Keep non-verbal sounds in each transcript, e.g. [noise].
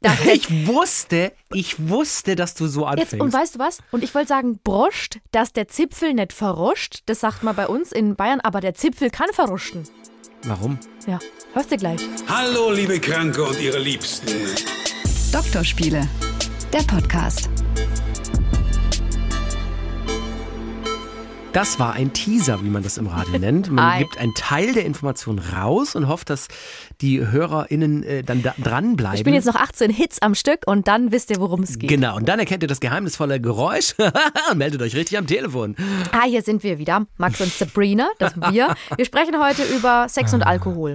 Das ich wusste, ich wusste, dass du so anfängst. Jetzt, und weißt du was? Und ich wollte sagen, Brust, dass der Zipfel nicht verruscht. Das sagt man bei uns in Bayern, aber der Zipfel kann verruschen. Warum? Ja, hörst du gleich. Hallo, liebe Kranke und ihre Liebsten. Doktorspiele, der Podcast. Das war ein Teaser, wie man das im Radio nennt. Man gibt einen Teil der Information raus und hofft, dass die HörerInnen äh, dann da dranbleiben. Ich bin jetzt noch 18 Hits am Stück und dann wisst ihr, worum es geht. Genau, und dann erkennt ihr das geheimnisvolle Geräusch und [laughs] meldet euch richtig am Telefon. Ah, hier sind wir wieder. Max und Sabrina, das sind wir. Wir sprechen heute über Sex und Alkohol.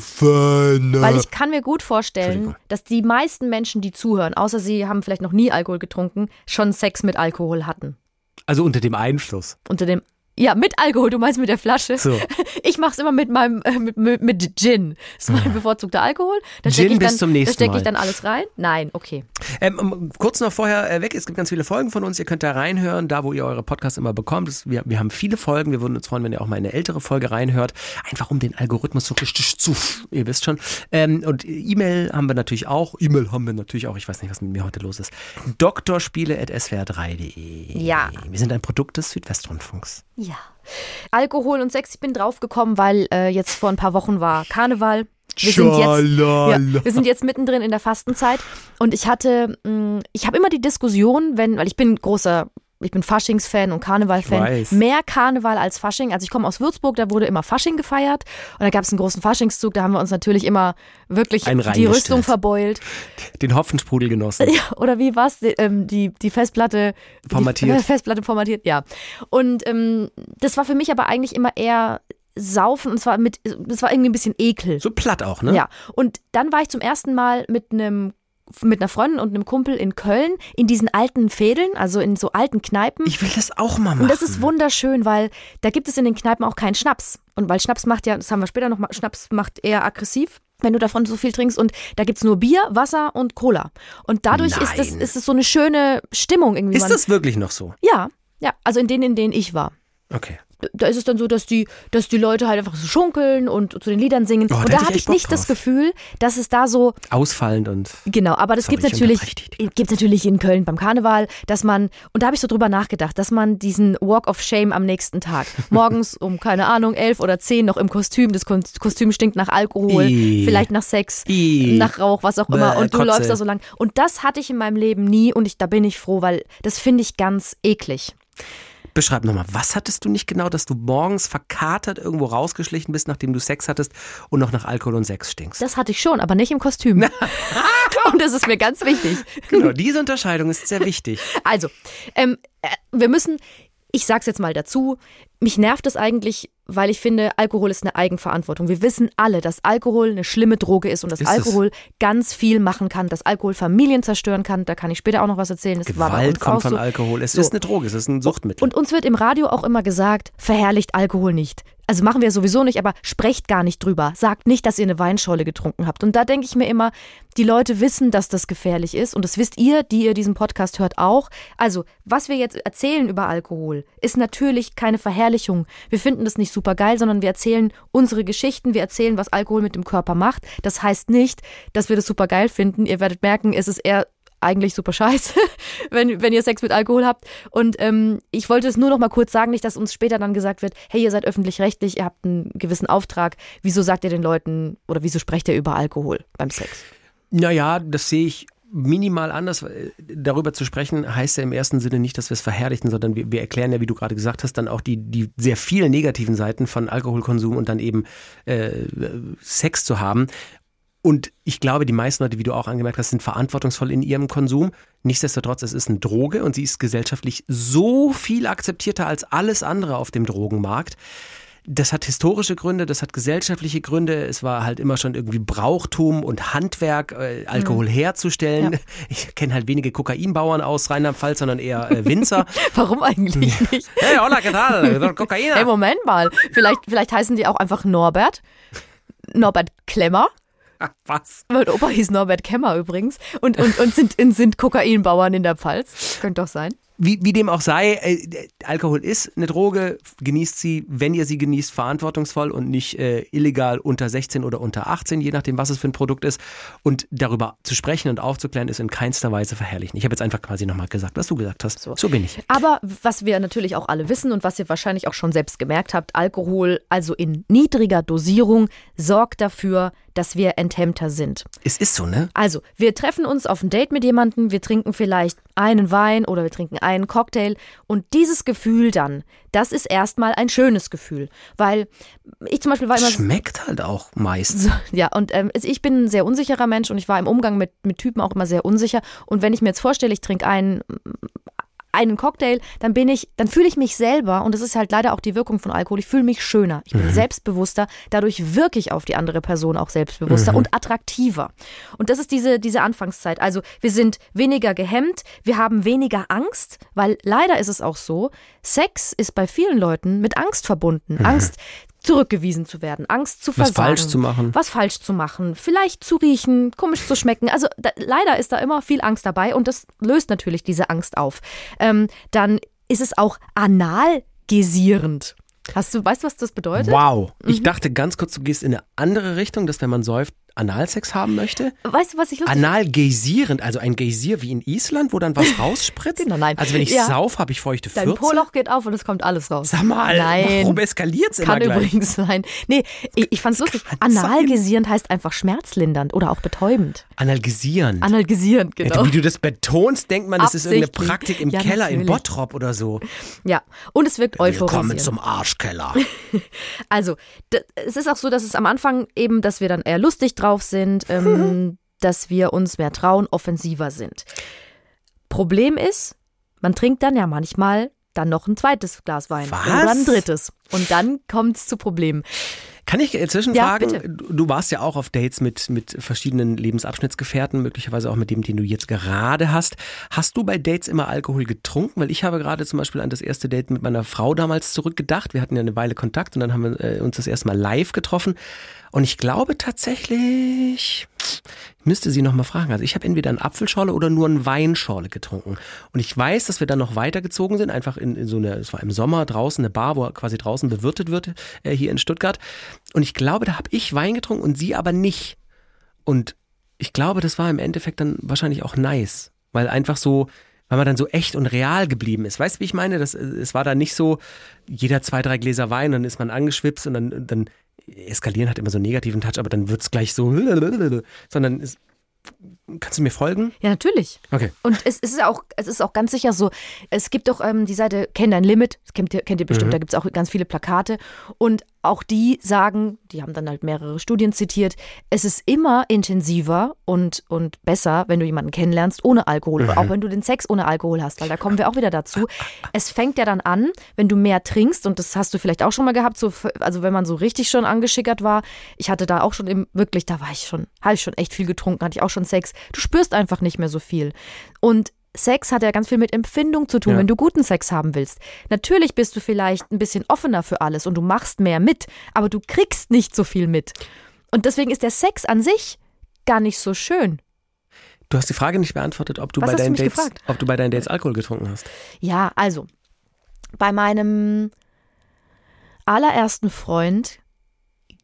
Fun. Weil ich kann mir gut vorstellen, dass die meisten Menschen, die zuhören, außer sie haben vielleicht noch nie Alkohol getrunken, schon Sex mit Alkohol hatten. Also unter dem Einfluss. Unter dem ja, mit Alkohol, du meinst mit der Flasche. So. [laughs] Ich mach's immer mit meinem äh, mit, mit, mit Gin. Das ist mein bevorzugter Alkohol. Da Gin ich bis dann, zum nächsten Da stecke ich dann alles rein? Nein, okay. Ähm, kurz noch vorher äh, weg, es gibt ganz viele Folgen von uns, ihr könnt da reinhören, da wo ihr eure Podcasts immer bekommt. Das, wir, wir haben viele Folgen, wir würden uns freuen, wenn ihr auch mal eine ältere Folge reinhört, einfach um den Algorithmus so richtig zu, ihr wisst schon. Ähm, und E-Mail haben wir natürlich auch, E-Mail haben wir natürlich auch, ich weiß nicht, was mit mir heute los ist. Doktorspiele.swr3.de Ja. Wir sind ein Produkt des Südwestrundfunks. Ja. Alkohol und Sex, ich bin draufgekommen, weil äh, jetzt vor ein paar Wochen war Karneval. Wir sind, jetzt, ja, wir sind jetzt mittendrin in der Fastenzeit und ich hatte, mh, ich habe immer die Diskussion, wenn, weil ich bin großer, ich bin Faschingsfan und Karneval-Fan, mehr Karneval als Fasching. Also ich komme aus Würzburg, da wurde immer Fasching gefeiert und da gab es einen großen Faschingszug, da haben wir uns natürlich immer wirklich die. Rüstung verbeult. Den Hopfensprudel genossen. [laughs] Ja, oder wie war's? Die, ähm, die, die Festplatte Formatiert. Die [laughs] Festplatte formatiert, ja. Und ähm, das war für mich aber eigentlich immer eher Saufen und zwar mit, das war irgendwie ein bisschen Ekel. So platt auch, ne? Ja. Und dann war ich zum ersten Mal mit einem mit einer Freundin und einem Kumpel in Köln in diesen alten Fädeln, also in so alten Kneipen. Ich will das auch mal machen. Und das ist wunderschön, weil da gibt es in den Kneipen auch keinen Schnaps. Und weil Schnaps macht ja, das haben wir später noch mal, Schnaps macht eher aggressiv, wenn du davon so viel trinkst. Und da gibt es nur Bier, Wasser und Cola. Und dadurch ist es, ist es so eine schöne Stimmung irgendwie. Ist das wirklich noch so? Ja, ja. Also in denen, in denen ich war. Okay. Da ist es dann so, dass die, dass die Leute halt einfach so schunkeln und zu den Liedern singen. Oh, und da ich hatte echt ich Bock nicht das drauf. Gefühl, dass es da so Ausfallend und. Genau, aber das gibt ich natürlich, gibt's natürlich in Köln beim Karneval, dass man, und da habe ich so drüber nachgedacht, dass man diesen Walk of Shame am nächsten Tag, [laughs] morgens um, keine Ahnung, elf oder zehn noch im Kostüm, das Kostüm stinkt nach Alkohol, Ih. vielleicht nach Sex, Ih. nach Rauch, was auch immer, Bäh, und du Kotze. läufst da so lang. Und das hatte ich in meinem Leben nie und ich, da bin ich froh, weil das finde ich ganz eklig. Beschreib nochmal, was hattest du nicht genau, dass du morgens verkatert irgendwo rausgeschlichen bist, nachdem du Sex hattest und noch nach Alkohol und Sex stinkst? Das hatte ich schon, aber nicht im Kostüm. [laughs] [laughs] und das ist mir ganz wichtig. Genau, diese Unterscheidung ist sehr wichtig. Also, ähm, äh, wir müssen, ich sag's jetzt mal dazu, mich nervt es eigentlich, weil ich finde, Alkohol ist eine Eigenverantwortung. Wir wissen alle, dass Alkohol eine schlimme Droge ist und dass Ist es. Alkohol ganz viel machen kann, dass Alkohol Familien zerstören kann. Da kann ich später auch noch was erzählen. Das Gewalt kommt von so. Alkohol. Es So. ist eine Droge, es ist ein Suchtmittel. Und uns wird im Radio auch immer gesagt, verherrlicht Alkohol nicht. Also machen wir sowieso nicht, aber sprecht gar nicht drüber. Sagt nicht, dass ihr eine Weinschorle getrunken habt. Und da denke ich mir immer, die Leute wissen, dass das gefährlich ist. Und das wisst ihr, die ihr diesen Podcast hört, auch. Also, was wir jetzt erzählen über Alkohol, ist natürlich keine Verherrlichung. Wir finden das nicht super geil, sondern wir erzählen unsere Geschichten. Wir erzählen, was Alkohol mit dem Körper macht. Das heißt nicht, dass wir das super geil finden. Ihr werdet merken, es ist eher eigentlich super scheiße, [laughs] wenn, wenn ihr Sex mit Alkohol habt. Und ähm, ich wollte es nur noch mal kurz sagen, nicht, dass uns später dann gesagt wird, hey, ihr seid öffentlich-rechtlich, ihr habt einen gewissen Auftrag. Wieso sagt ihr den Leuten oder wieso sprecht ihr über Alkohol beim Sex? Naja, das sehe ich minimal anders. weil Darüber zu sprechen heißt ja im ersten Sinne nicht, dass wir es verherrlichen, sondern wir, wir erklären ja, wie du gerade gesagt hast, dann auch die, die sehr vielen negativen Seiten von Alkoholkonsum und dann eben äh, Sex zu haben. Und ich glaube, die meisten Leute, wie du auch angemerkt hast, sind verantwortungsvoll in ihrem Konsum. Nichtsdestotrotz, es ist eine Droge und sie ist gesellschaftlich so viel akzeptierter als alles andere auf dem Drogenmarkt. Das hat historische Gründe, das hat gesellschaftliche Gründe. Es war halt immer schon irgendwie Brauchtum und Handwerk, äh, Alkohol herzustellen. Ja. Ich kenne halt wenige Kokainbauern aus Rheinland-Pfalz, sondern eher äh, Winzer. [laughs] Warum eigentlich nicht? hey, hola, ¿qué tal? Kokain. Hey, Moment mal. Vielleicht, vielleicht heißen die auch einfach Norbert. Norbert Klemmer. [laughs] Was? Mein Opa hieß Norbert Kemmer übrigens. Und, und, und sind, sind Kokainbauern in der Pfalz. Könnte doch sein. Wie, wie dem auch sei, äh, Alkohol ist eine Droge, genießt sie, wenn ihr sie genießt, verantwortungsvoll und nicht äh, illegal unter 16 oder unter 18, je nachdem, was es für ein Produkt ist. Und darüber zu sprechen und aufzuklären, ist in keinster Weise verherrlichen. Ich habe jetzt einfach quasi nochmal gesagt, was du gesagt hast. So. so bin ich. Aber was wir natürlich auch alle wissen und was ihr wahrscheinlich auch schon selbst gemerkt habt, Alkohol, also in niedriger Dosierung, sorgt dafür, dass wir enthemmter sind. Es ist so, ne? Also, wir treffen uns auf ein Date mit jemandem, wir trinken vielleicht einen Wein oder wir trinken einen Cocktail und dieses Gefühl dann, das ist erstmal ein schönes Gefühl, weil ich zum Beispiel war immer schmeckt halt auch meist. So, [laughs] ja, und ähm, ich bin ein sehr unsicherer Mensch und ich war im Umgang mit, mit Typen auch immer sehr unsicher und wenn ich mir jetzt vorstelle, ich trinke einen einen Cocktail, dann bin ich, dann fühle ich mich selber, und das ist halt leider auch die Wirkung von Alkohol, ich fühle mich schöner, ich bin mhm. selbstbewusster, dadurch wirke ich auf die andere Person auch selbstbewusster mhm. und attraktiver. Und das ist diese, diese Anfangszeit. Also wir sind weniger gehemmt, wir haben weniger Angst, weil leider ist es auch so, Sex ist bei vielen Leuten mit Angst verbunden. Mhm. Angst, zurückgewiesen zu werden, Angst zu versagen. Was falsch zu machen. Was falsch zu machen, vielleicht zu riechen, komisch zu schmecken. Also da, leider ist da immer viel Angst dabei und das löst natürlich diese Angst auf. Ähm, dann ist es auch analgesierend. Hast du, weißt du, was das bedeutet? Wow. Mhm. Ich dachte ganz kurz, du gehst in eine andere Richtung, dass wenn man säuft, Analsex haben möchte? Weißt du, was ich lustig Analgeysierend, also ein Geysir wie in Island, wo dann was [laughs] rausspritzt? genau, nein. Also wenn ich ja. sauf, habe ich feuchte Fürze? Dein Poloch geht auf und es kommt alles raus. Sag mal, nein. warum eskaliert es immer Kann übrigens sein. Nee, ich, ich fand's lustig. Analgesierend heißt einfach schmerzlindernd oder auch betäubend. Analgesierend? Analgesierend, genau. Ja, wie du das betonst, denkt man, das ist irgendeine Praktik im ja, Keller natürlich. in Bottrop oder so. Ja, und es wirkt euphorisierend. Willkommen zum Arschkeller. [laughs] also, es ist auch so, dass es am Anfang eben, dass wir dann eher lustig drauf sind, ähm, ähm, [laughs] dass wir uns mehr trauen, offensiver sind. Problem ist, man trinkt dann ja manchmal dann noch ein zweites Glas Wein Was? oder ein drittes. Und dann kommt es zu Problemen. Kann ich zwischenfragen? Ja, du warst ja auch auf Dates mit, mit verschiedenen Lebensabschnittsgefährten, möglicherweise auch mit dem, den du jetzt gerade hast. Hast du bei Dates immer Alkohol getrunken? Weil ich habe gerade zum Beispiel an das erste Date mit meiner Frau damals zurückgedacht. Wir hatten ja eine Weile Kontakt und dann haben wir äh, uns das erste Mal live getroffen. Und ich glaube tatsächlich, ich müsste sie nochmal fragen. Also ich habe entweder eine Apfelschorle oder nur eine Weinschorle getrunken. Und ich weiß, dass wir dann noch weitergezogen sind, einfach in, in so eine, es war im Sommer draußen eine Bar, wo quasi draußen bewirtet wird, äh, hier in Stuttgart. Und ich glaube, da habe ich Wein getrunken und sie aber nicht. Und ich glaube, das war im Endeffekt dann wahrscheinlich auch nice, weil einfach so, weil man dann so echt und real geblieben ist. Weißt du, wie ich meine? Das, es war dann nicht so, jeder zwei, drei Gläser Wein, dann ist man angeschwipst und dann, dann eskalieren hat immer so einen negativen Touch, aber dann wird es gleich so, sondern es, Kannst du mir folgen? Ja, natürlich. Okay. Und es, ist auch, es ist auch ganz sicher so, es gibt doch ähm, die Seite Kenn dein Limit, das kennt ihr, kennt ihr bestimmt, mhm. da gibt es auch ganz viele Plakate. Und auch die sagen, die haben dann halt mehrere Studien zitiert, es ist immer intensiver und, und besser, wenn du jemanden kennenlernst ohne Alkohol. Mhm. Auch wenn du den Sex ohne Alkohol hast, weil da kommen wir auch wieder dazu. Es fängt ja dann an, wenn du mehr trinkst, und das hast du vielleicht auch schon mal gehabt, so, also wenn man so richtig schon angeschickert war. Ich hatte da auch schon im, wirklich, da war ich schon, habe ich schon echt viel getrunken, hatte ich auch schon Sex. Du spürst einfach nicht mehr so viel. Und Sex hat ja ganz viel mit Empfindung zu tun, ja. wenn du guten Sex haben willst. Natürlich bist du vielleicht ein bisschen offener für alles und du machst mehr mit, aber du kriegst nicht so viel mit. Und deswegen ist der Sex an sich gar nicht so schön. Du hast die Frage nicht beantwortet, ob du, bei deinen, Dates, ob du bei deinen Dates Alkohol getrunken hast. Ja, also bei meinem allerersten Freund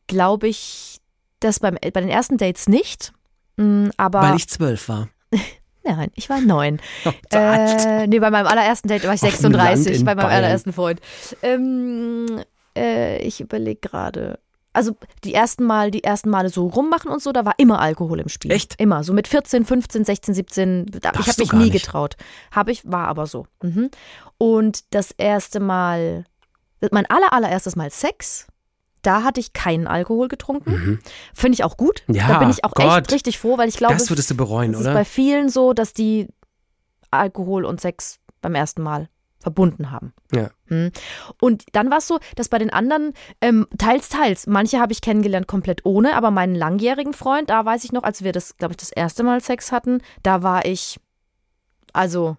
glaube ich, dass beim, bei den ersten Dates nicht. Mm, aber Weil ich zwölf war. [laughs] Nein, ich war neun. [laughs] Oh, äh, nee, bei meinem allerersten Date war ich 36, bei meinem Bayern. allerersten Freund. Ähm, äh, ich überlege gerade. Also die ersten Mal, die ersten Male so rummachen und so, da war immer Alkohol im Spiel. Echt? Immer. So mit 14, 15, 16, 17. Da, ich habe mich nie nicht. getraut. Habe ich, war aber so. Mhm. Und das erste Mal, mein aller, allererstes Mal Sex da hatte ich keinen Alkohol getrunken. Mhm. Finde ich auch gut. Ja, da bin ich auch Gott. echt richtig froh, weil ich glaube, das würdest du bereuen, es oder? ist bei vielen so, dass die Alkohol und Sex beim ersten Mal verbunden haben. Ja. Hm. Und dann war es so, dass bei den anderen ähm, teils, teils, manche habe ich kennengelernt komplett ohne, aber meinen langjährigen Freund, da weiß ich noch, als wir das, glaube ich, das erste Mal Sex hatten, da war ich, also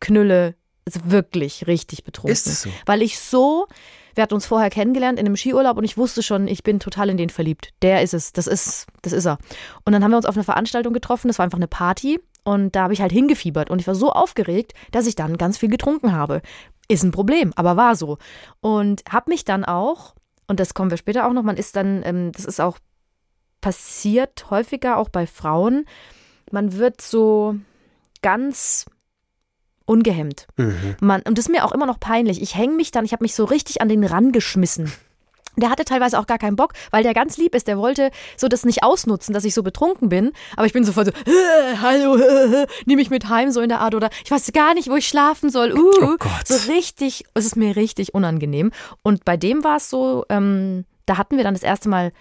Knülle, also wirklich richtig betrunken. Ist es so? Weil ich so wir hatten uns vorher kennengelernt in einem Skiurlaub und ich wusste schon, ich bin total in den verliebt. Der ist es, das ist, das ist er. Und dann haben wir uns auf einer Veranstaltung getroffen, das war einfach eine Party Und da habe ich halt hingefiebert und ich war so aufgeregt, dass ich dann ganz viel getrunken habe. Ist ein Problem, aber war so. Und habe mich dann auch, und das kommen wir später auch noch, man ist dann, ähm, das ist auch passiert häufiger auch bei Frauen, man wird so ganz ungehemmt. Mhm. Man, und das ist mir auch immer noch peinlich. Ich hänge mich dann, ich habe mich so richtig an den Rand geschmissen. Der hatte teilweise auch gar keinen Bock, weil der ganz lieb ist. Der wollte so das nicht ausnutzen, dass ich so betrunken bin. Aber ich bin sofort so, äh, hallo, [laughs] nimm mich mit heim, so in der Art. Oder ich weiß gar nicht, wo ich schlafen soll. Uh, Oh Gott. So richtig, es ist mir richtig unangenehm. Und bei dem war es so, ähm, da hatten wir dann das erste Mal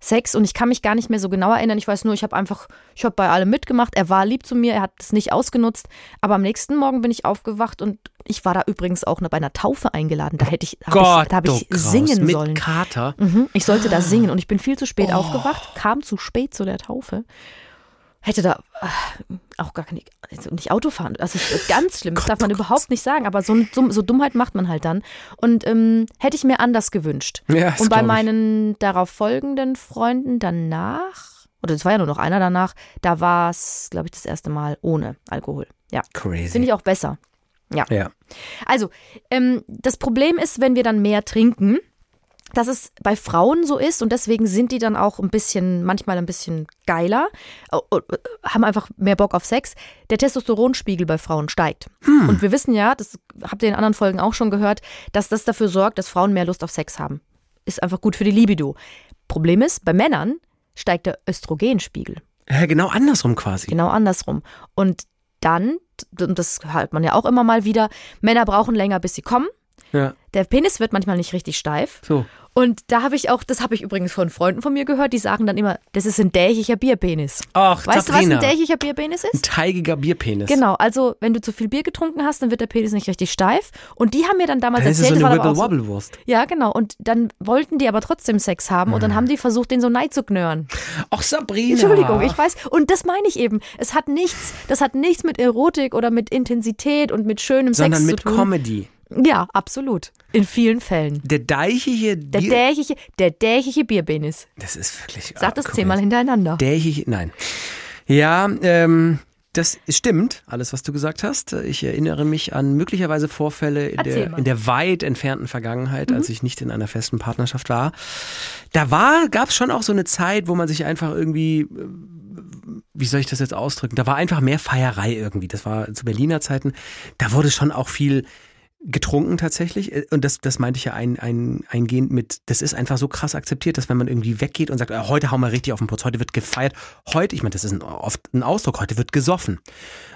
Sex und ich kann mich gar nicht mehr so genau erinnern. Ich weiß nur, ich habe einfach, ich habe bei allem mitgemacht. Er war lieb zu mir, er hat es nicht ausgenutzt. Aber am nächsten Morgen bin ich aufgewacht und ich war da übrigens auch bei einer Taufe eingeladen. Da hätte ich, da habe Gott, ich, da hab ich singen mit sollen. Kater. Mhm, ich sollte da singen und ich bin viel zu spät Oh. aufgewacht, kam zu spät zu der Taufe. Hätte da äh, auch gar keine, also nicht Auto fahren. Es ist ganz schlimm. Das Gott, darf man oh überhaupt nicht sagen. Aber so, so, Dummheit macht man halt dann. Und ähm, hätte ich mir anders gewünscht. Ja, das und bei meinen darauf folgenden Freunden danach, oder es war ja nur noch einer danach, da war es, glaube ich, das erste Mal ohne Alkohol. Ja, Crazy. finde ich auch besser. ja. Also, ähm, das Problem ist, wenn wir dann mehr trinken, dass es bei Frauen so ist und deswegen sind die dann auch ein bisschen, manchmal ein bisschen geiler, äh, äh, haben einfach mehr Bock auf Sex. Der Testosteronspiegel bei Frauen steigt. Und wir wissen ja, das habt ihr in anderen Folgen auch schon gehört, dass das dafür sorgt, dass Frauen mehr Lust auf Sex haben. Ist einfach gut für die Libido. Problem ist, bei Männern steigt der Östrogenspiegel. Hä, genau andersrum quasi. Genau andersrum. Und dann, und das hört man ja auch immer mal wieder, Männer brauchen länger, bis sie kommen. Ja. Der Penis wird manchmal nicht richtig steif. So. Und da habe ich auch, das habe ich übrigens von Freunden von mir gehört, die sagen dann immer, das ist ein dächiger Bierpenis. Ach, Weißt Sabrina. du, was ein dächiger Bierpenis Ein ist? teigiger Bierpenis. Genau, also wenn du zu viel Bier getrunken hast, dann wird der Penis nicht richtig steif. Und die haben mir dann damals Dann ist erzählt, so das eine auch so, Wibble-Wobble-Wurst. ja genau, und dann wollten die aber trotzdem Sex haben und dann haben die versucht, den so neid zu knurren. Ach, Sabrina. Entschuldigung, ich weiß. Und das meine ich eben. Es hat nichts, das hat nichts mit Erotik oder mit Intensität und mit schönem Sondern Sex mit zu tun. Comedy. Ja, absolut. In vielen Fällen. Der deichige Der Bier... dächige, der dächige Bierpenis. das ist wirklich... Sag das zehnmal hintereinander. Dächig, nein. Ja, ähm, das stimmt, alles, was du gesagt hast. Ich erinnere mich an möglicherweise Vorfälle in der, in der weit entfernten Vergangenheit, als ich nicht in einer festen Partnerschaft war. Da war, gab es schon auch so eine Zeit, wo man sich einfach irgendwie, äh, wie soll ich das jetzt ausdrücken? Da war einfach mehr Feierei irgendwie. Das war zu Berliner Zeiten. Da wurde schon auch viel getrunken tatsächlich. Äh, Und das, das meinte ich ja ein, ein, eingehend mit, das ist einfach so krass akzeptiert, dass wenn man irgendwie weggeht und sagt, äh, heute hauen wir richtig auf den Putz, heute wird gefeiert, heute, ich meine, das ist ein, oft ein Ausdruck, heute wird gesoffen.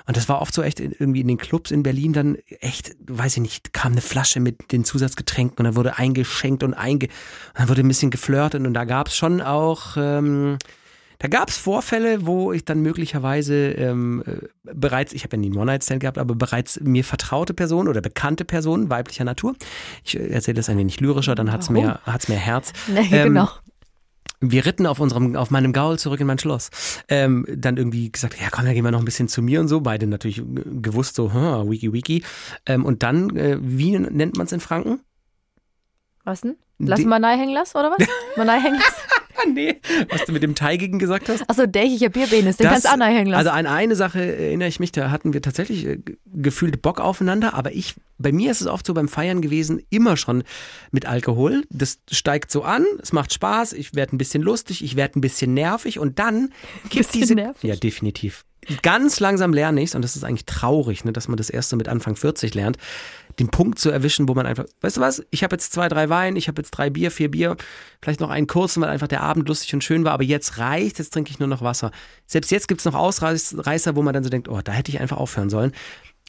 Und das war oft so echt irgendwie in den Clubs in Berlin dann echt, weiß ich nicht, kam eine Flasche mit den Zusatzgetränken und dann wurde eingeschenkt und einge, und dann wurde ein bisschen geflirtet und da gab es schon auch, ähm, da gab es Vorfälle, wo ich dann möglicherweise ähm, äh, bereits, ich habe ja nie einen One-Night-Stand gehabt, aber bereits mir vertraute Personen oder bekannte Personen weiblicher Natur, ich äh, erzähle das ein wenig lyrischer, dann hat's mehr, hat's mehr Herz. [laughs] Nee, Ähm, genau. Wir ritten auf unserem, auf meinem Gaul zurück in mein Schloss. Ähm, dann irgendwie gesagt, ja komm, dann gehen wir noch ein bisschen zu mir und so. Beide natürlich äh, gewusst so, hm, wiki wiki. Ähm, und dann, äh, wie nennt man es in Franken? Was denn? Lass nahe hängen lassen, oder was? [laughs] nahe hängen lassen? [laughs] Nee. Was du mit dem Teigigen gesagt hast? Achso, dächiger Bierpenis, den Das- kannst du hängen lassen. Also an eine Sache erinnere ich mich, da hatten wir tatsächlich äh, ge- gefühlt Bock aufeinander, aber ich, bei mir ist es oft so beim Feiern gewesen, immer schon mit Alkohol. Das steigt so an, es macht Spaß, ich werde ein bisschen lustig, ich werde ein bisschen nervig und dann gibt Bisschen diese. nervig? Ja, definitiv. Ganz langsam lerne ich und das ist eigentlich traurig, ne, dass man das erst so mit Anfang 40 lernt, den Punkt zu erwischen, wo man einfach, weißt du was, ich habe jetzt zwei, drei Wein, ich habe jetzt drei Bier, vier Bier, vielleicht noch einen kurzen, weil einfach der Abend lustig und schön war, aber jetzt reicht, jetzt trinke ich nur noch Wasser. Selbst jetzt gibt's noch Ausreißer, wo man dann so denkt, oh, da hätte ich einfach aufhören sollen.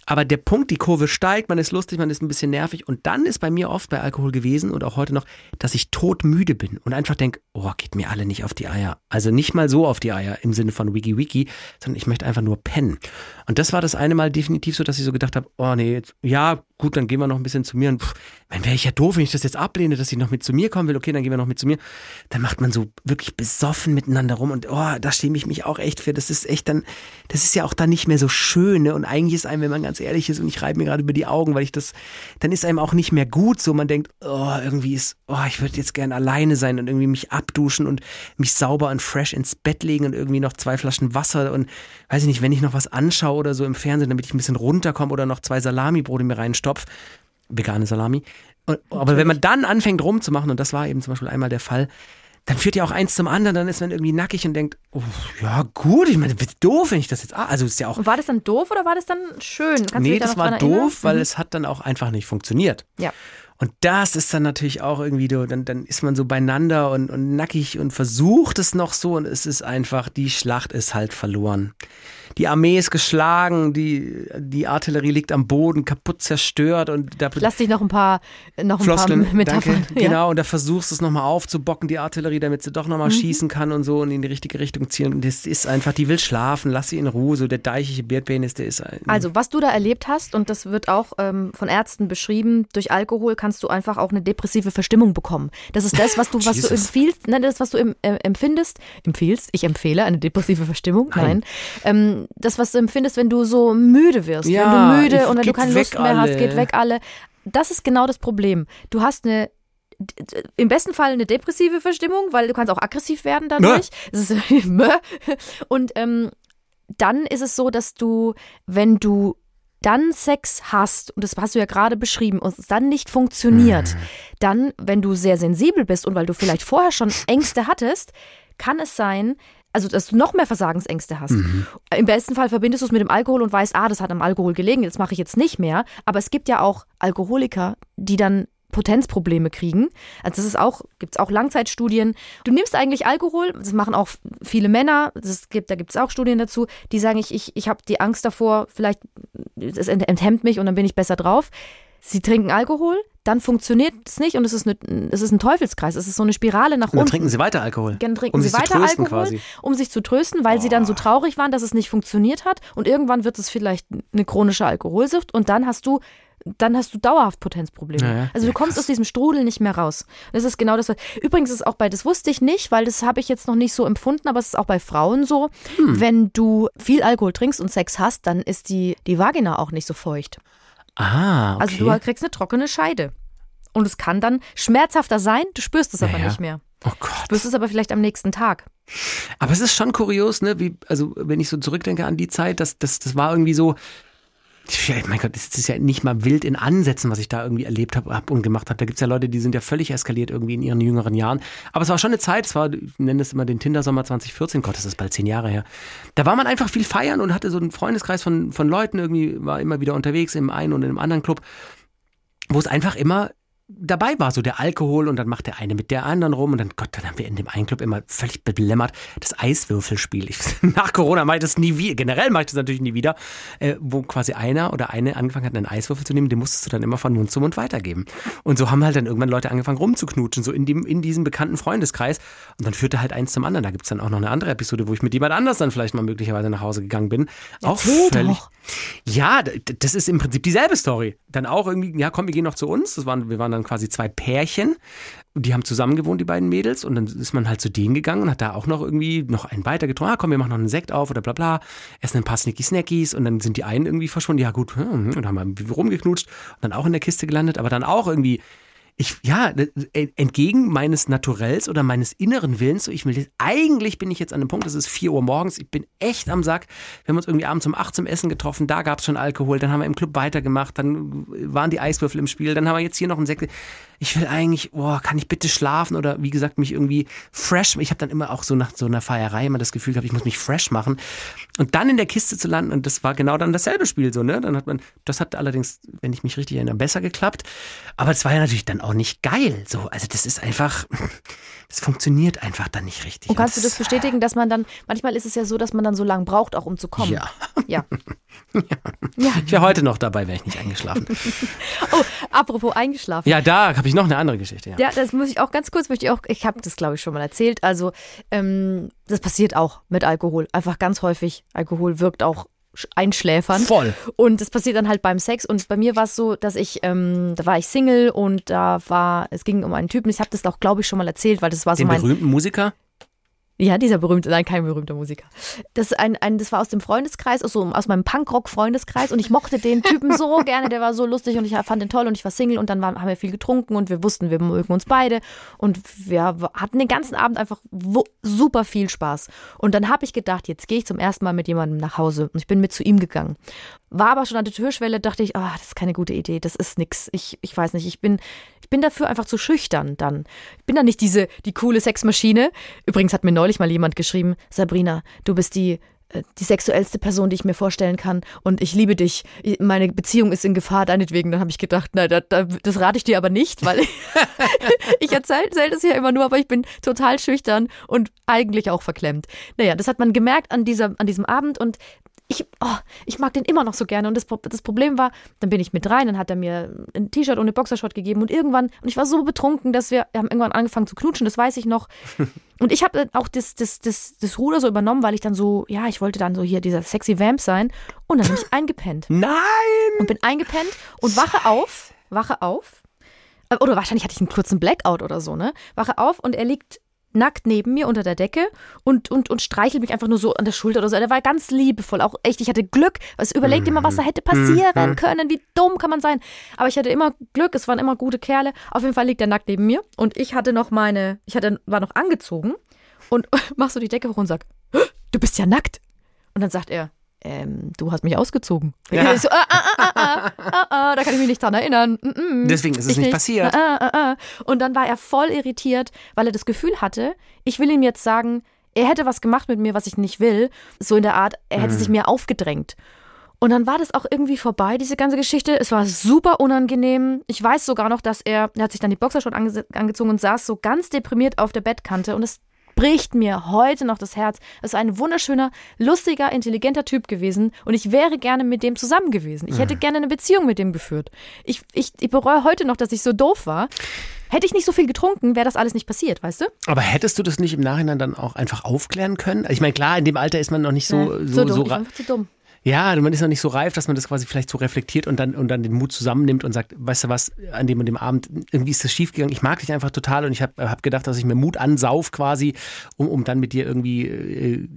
Aber der Punkt, die Kurve steigt, man ist lustig, man ist ein bisschen nervig und dann ist bei mir oft bei Alkohol gewesen und auch heute noch, dass ich todmüde bin und einfach denke, oh, geht mir alle nicht auf die Eier. Also nicht mal so auf die Eier im Sinne von Wiki Wiki, sondern ich möchte einfach nur pennen. Und das war das eine Mal definitiv so, dass ich so gedacht habe, oh nee, jetzt, ja, gut, dann gehen wir noch ein bisschen zu mir und pff, dann wäre ich ja doof, wenn ich das jetzt ablehne, dass sie noch mit zu mir kommen will, okay, dann gehen wir noch mit zu mir. Dann macht man so wirklich besoffen miteinander rum und oh, da schäme ich mich auch echt für. Das ist echt dann, das ist ja auch dann nicht mehr so schön, ne? Und eigentlich ist einem, wenn man ganz ehrlich ist und ich reibe mir gerade über die Augen, weil ich das, dann ist einem auch nicht mehr gut so. Man denkt, oh, irgendwie ist, oh, ich würde jetzt gern alleine sein und irgendwie mich abduschen und mich sauber und fresh ins Bett legen und irgendwie noch zwei Flaschen Wasser und weiß ich nicht, wenn ich noch was anschaue oder so im Fernsehen, damit ich ein bisschen runterkomme oder noch zwei Salami-Brote mir reinstopf, vegane Salami. Und, aber wenn man dann anfängt rumzumachen, und das war eben zum Beispiel einmal der Fall, dann führt ja auch eins zum anderen, dann ist man irgendwie nackig und denkt, oh, ja gut, ich meine, wird doof, wenn ich das jetzt, ah, also ist ja auch. Und war das dann doof oder war das dann schön? Kannst nee, da das war doof, erinnern? weil Mhm. es hat dann auch einfach nicht funktioniert. Ja. Und das ist dann natürlich auch irgendwie, so, dann, dann ist man so beieinander und, und nackig und versucht es noch so und es ist einfach, die Schlacht ist halt verloren. Die Armee ist geschlagen, die, die Artillerie liegt am Boden, kaputt zerstört und da Lass dich noch ein paar, noch ein Floskeln, paar [laughs] Metaphern. danke, genau, und da versuchst du es nochmal aufzubocken, die Artillerie, damit sie doch nochmal Mhm. schießen kann und so und in die richtige Richtung zielen. Und das ist einfach, die will schlafen, lass sie in Ruhe, so der deichige Beardpenis, der ist ein, Also, was du da erlebt hast, und das wird auch ähm, von Ärzten beschrieben, durch Alkohol kannst du einfach auch eine depressive Verstimmung bekommen. Das ist das, was du, was du empfiehlst, nein, das, was du em, äh, empfindest, empfiehlst, ich empfehle eine depressive Verstimmung, nein. Ähm, das, was du empfindest, wenn du so müde wirst, Ja, wenn du müde und wenn du keine Lust mehr hast, alle. geht weg alle. Das ist genau das Problem. Du hast eine im besten Fall eine depressive Verstimmung, weil du kannst auch aggressiv werden dadurch. Das ist [laughs] Mö. und ähm, dann ist es so, dass du, wenn du dann Sex hast, und das hast du ja gerade beschrieben, und es dann nicht funktioniert, dann, wenn du sehr sensibel bist und weil du vielleicht vorher schon Ängste hattest, kann es sein, also dass du noch mehr Versagensängste hast. Im besten Fall verbindest du es mit dem Alkohol und weißt, ah, das hat am Alkohol gelegen, das mache ich jetzt nicht mehr. Aber es gibt ja auch Alkoholiker, die dann Potenzprobleme kriegen. Also das ist auch, gibt es auch Langzeitstudien. Du nimmst eigentlich Alkohol, das machen auch viele Männer, das gibt, da gibt es auch Studien dazu, die sagen, ich, ich, ich habe die Angst davor, vielleicht es ent- enthemmt mich und dann bin ich besser drauf. Sie trinken Alkohol, dann funktioniert es nicht und es ist, eine, es ist ein Teufelskreis. Es ist so eine Spirale nach und dann unten. trinken sie weiter Alkohol. Dann trinken um sie sich weiter Alkohol, quasi. um sich zu trösten, weil sie dann so traurig waren, dass es nicht funktioniert hat. Und irgendwann wird es vielleicht eine chronische Alkoholsucht und dann hast du, dann hast du dauerhaft Potenzprobleme. Ja, ja. Also du kommst aus diesem Strudel nicht mehr raus. Das ist genau das. was- Übrigens ist es auch bei, das wusste ich nicht, weil das habe ich jetzt noch nicht so empfunden, aber es ist auch bei Frauen so. Hm. Wenn du viel Alkohol trinkst und Sex hast, dann ist die, die Vagina auch nicht so feucht. Ah, okay. Also du kriegst eine trockene Scheide. Und es kann dann schmerzhafter sein, du spürst es aber Ja, ja. nicht mehr. oh Gott. Spürst es aber vielleicht am nächsten Tag. Aber es ist schon kurios, ne? Wie, also wenn ich so zurückdenke an die Zeit, das, das, das war irgendwie so. Mein Gott, das ist ja nicht mal wild in Ansätzen, was ich da irgendwie erlebt habe hab und gemacht habe. Da gibt's ja Leute, die sind ja völlig eskaliert irgendwie in ihren jüngeren Jahren. Aber es war schon eine Zeit, es war, ich nenne es immer den Tinder-Sommer 2014, Gott, das ist bald zehn Jahre her. Da war man einfach viel feiern und hatte so einen Freundeskreis von, von Leuten irgendwie, war immer wieder unterwegs im einen und im anderen Club, wo es einfach immer dabei war, so der Alkohol und dann macht der eine mit der anderen rum und dann, Gott, dann haben wir in dem einen Club immer völlig belämmert das Eiswürfelspiel. Ich, [laughs] nach Corona mache ich das nie wieder, generell mache ich das natürlich nie wieder, äh, wo quasi einer oder eine angefangen hat, einen Eiswürfel zu nehmen, den musstest du dann immer von Mund zu Mund weitergeben. Und so haben halt dann irgendwann Leute angefangen rumzuknutschen, so in, dem, in diesem bekannten Freundeskreis und dann führte halt eins zum anderen. Da gibt's dann auch noch eine andere Episode, wo ich mit jemand anders dann vielleicht mal möglicherweise nach Hause gegangen bin. auch völlig, ja, das ist im Prinzip dieselbe Story. Dann auch irgendwie, ja komm, wir gehen noch zu uns. Das waren, wir waren dann quasi zwei Pärchen. Die haben zusammen gewohnt, die beiden Mädels. Und dann ist man halt zu denen gegangen und hat da auch noch irgendwie noch einen weiter getrunken. Ah, komm, wir machen noch einen Sekt auf oder bla bla. Essen ein paar Snicky Snackies. Und dann sind die einen irgendwie verschwunden. Ja gut, hm, und haben irgendwie rumgeknutscht. Und dann auch in der Kiste gelandet. Aber dann auch irgendwie ich, ja, äh, entgegen meines Naturells oder meines inneren Willens, so ich will, eigentlich bin ich jetzt an dem Punkt, es ist 4 Uhr morgens, ich bin echt am Sack. Wir haben uns irgendwie abends um 8 zum Essen getroffen, da gab es schon Alkohol, dann haben wir im Club weitergemacht, dann waren die Eiswürfel im Spiel, dann haben wir jetzt hier noch einen Sekt. Ich will eigentlich, boah, kann ich bitte schlafen oder wie gesagt, mich irgendwie fresh, ich habe dann immer auch so nach so einer Feierei immer das Gefühl gehabt, ich muss mich fresh machen. Und dann in der Kiste zu landen, und das war genau dann dasselbe Spiel so, ne? Dann hat man, das hat allerdings, wenn ich mich richtig erinnere, besser geklappt. Aber es war ja natürlich dann auch nicht geil. So, also das ist einfach, das funktioniert einfach dann nicht richtig. Und kannst du Und das bestätigen, dass man dann, manchmal ist es ja so, dass man dann so lange braucht, auch um zu kommen. [laughs] Ja. Ja. Ich wäre heute noch dabei, wäre ich nicht eingeschlafen. [laughs] Oh, apropos eingeschlafen. ja, da habe ich noch eine andere Geschichte. Ja. Ja, das muss ich auch ganz kurz, möchte ich auch, ich habe das glaube ich schon mal erzählt. Also, ähm, das passiert auch mit Alkohol. Einfach ganz häufig. Alkohol wirkt auch sch- einschläfernd. Voll. Und das passiert dann halt beim Sex. Und bei mir war es so, dass ich, ähm, da war ich Single und da war, es ging um einen Typen. Ich habe das auch, glaube ich, schon mal erzählt, weil das war so Den mein. berühmten Musiker? Ja, dieser berühmte, nein, kein berühmter Musiker. Das, ein, ein, das war aus dem Freundeskreis, aus, so, aus meinem Punkrock-Freundeskreis und ich mochte den Typen so [laughs] gerne, der war so lustig und ich fand den toll und ich war Single und dann waren, haben wir viel getrunken und wir wussten, wir mögen uns beide und wir hatten den ganzen Abend einfach super viel Spaß. Und dann habe ich gedacht, jetzt gehe ich zum ersten Mal mit jemandem nach Hause und ich bin mit zu ihm gegangen. War aber schon an der Türschwelle, dachte ich, oh, das ist keine gute Idee, das ist nix. Ich, ich weiß nicht, ich bin, ich bin dafür einfach zu schüchtern dann. Ich bin dann nicht diese, die coole Sexmaschine. Übrigens hat mir neulich mal jemand geschrieben, Sabrina, du bist die äh, die sexuellste Person, die ich mir vorstellen kann und ich liebe dich. Meine Beziehung ist in Gefahr deinetwegen. Dann habe ich gedacht, nein, das, das rate ich dir aber nicht, weil [laughs] ich erzähle erzähl das ja immer nur, aber ich bin total schüchtern und eigentlich auch verklemmt. Naja, das hat man gemerkt an, dieser, an diesem Abend und ich, oh, ich mag den immer noch so gerne. Und das, das Problem war, dann bin ich mit rein, dann hat er mir ein T-Shirt und eine Boxershot gegeben und irgendwann, und ich war so betrunken, dass wir, wir haben irgendwann angefangen zu knutschen, das weiß ich noch. [laughs] Und ich habe auch das, das, das, das Ruder so übernommen, weil ich dann so, ja, ich wollte dann so hier dieser sexy Vamp sein. Und dann bin ich [gasps] eingepennt. Nein! Und bin eingepennt und wache auf, wache auf. Äh, oder wahrscheinlich hatte ich einen kurzen Blackout oder so, ne? Wache auf und er liegt nackt neben mir unter der Decke und, und, und streichelt mich einfach nur so an der Schulter oder so. Der war ganz liebevoll, auch echt. Ich hatte Glück. Es überlegt immer, was da hätte passieren mhm. können. Wie dumm kann man sein? Aber ich hatte immer Glück. Es waren immer gute Kerle. Auf jeden Fall liegt er nackt neben mir und ich hatte noch meine, ich hatte, war noch angezogen und [laughs] mach so die Decke hoch und sag, du bist ja nackt. Und dann sagt er, ähm, du hast mich ausgezogen. Ja. [laughs] So, ah, ah, ah, da kann ich mich nicht dran erinnern. Mm -mm, Deswegen ist es nicht, passiert. Und dann war er voll irritiert, weil er das Gefühl hatte, ich will ihm jetzt sagen, er hätte was gemacht mit mir, was ich nicht will. So in der Art, er hätte mhm. sich mir aufgedrängt. Und dann war das auch irgendwie vorbei, diese ganze Geschichte. Es war super unangenehm. Ich weiß sogar noch, dass er, er hat sich dann die Boxershot ange angezogen und saß so ganz deprimiert auf der Bettkante und es bricht mir heute noch das Herz. Es ist ein wunderschöner, lustiger, intelligenter Typ gewesen und ich wäre gerne mit dem zusammen gewesen. Ich hätte mhm. gerne eine Beziehung mit dem geführt. Ich, ich, ich bereue heute noch, dass ich so doof war. Hätte ich nicht so viel getrunken, wäre das alles nicht passiert, weißt du? Aber hättest du das nicht im Nachhinein dann auch einfach aufklären können? Ich meine, klar, in dem Alter ist man noch nicht so, ja, so, so, dumm. So ich war einfach zu dumm. Ja, man ist noch nicht so reif, dass man das quasi vielleicht so reflektiert und dann, und dann den Mut zusammennimmt und sagt, weißt du was, an dem und dem Abend, irgendwie ist das schiefgegangen. Ich mag dich einfach total und ich habe hab gedacht, dass ich mir Mut ansauf quasi, um, um dann mit dir irgendwie äh,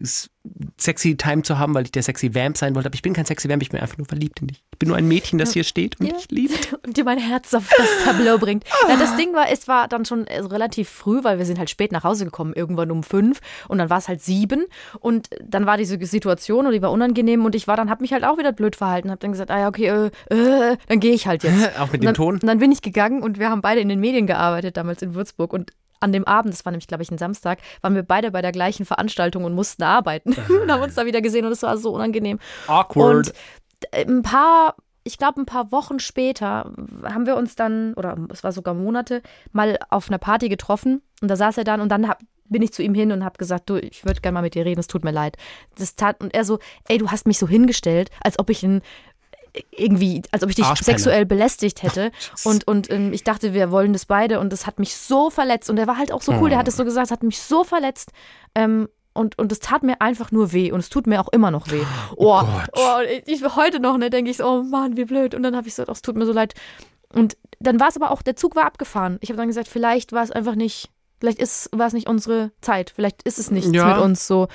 sexy Time zu haben, weil ich der sexy Vamp sein wollte. Aber ich bin kein sexy Vamp, ich bin einfach nur verliebt in dich. Ich bin nur ein Mädchen, das hier steht und ja. dich liebt. [laughs] Und dir mein Herz auf das Tableau bringt. Ja, das Ding war, es war dann schon äh, relativ früh, weil wir sind halt spät nach Hause gekommen, irgendwann um fünf und dann war es halt sieben und dann war diese Situation und die war unangenehm und ich war dann, hab mich halt auch wieder blöd verhalten, hab dann gesagt, ah ja, okay, äh, äh, dann gehe ich halt jetzt. [laughs] auch mit dem dann, Ton? Und dann bin ich gegangen und wir haben beide in den Medien gearbeitet, damals in Würzburg und an dem Abend, das war nämlich, glaube ich, ein Samstag, waren wir beide bei der gleichen Veranstaltung und mussten arbeiten [laughs] und haben uns da wieder gesehen und es war so unangenehm. Awkward. Und ein paar, ich glaube, ein paar Wochen später haben wir uns dann, oder es war sogar Monate, mal auf einer Party getroffen und da saß er dann und dann hab, bin ich zu ihm hin und habe gesagt, du, ich würde gerne mal mit dir reden, es tut mir leid. Das tat, und er so, ey, du hast mich so hingestellt, als ob ich ein irgendwie, als ob ich dich Arschpenne. sexuell belästigt hätte. [laughs] und und ähm, ich dachte, wir wollen das beide und das hat mich so verletzt. Und er war halt auch so cool, oh. der hat es so gesagt, es hat mich so verletzt. Ähm, und, und es tat mir einfach nur weh und es tut mir auch immer noch weh. Oh, oh, oh ich, heute noch, ne, denke ich so, oh Mann, wie blöd. Und dann habe ich gesagt, oh, es tut mir so leid. Und dann war es aber auch, der Zug war abgefahren. Ich habe dann gesagt, vielleicht war es einfach nicht, vielleicht ist, war es nicht unsere Zeit, vielleicht ist es nichts ja. mit uns so.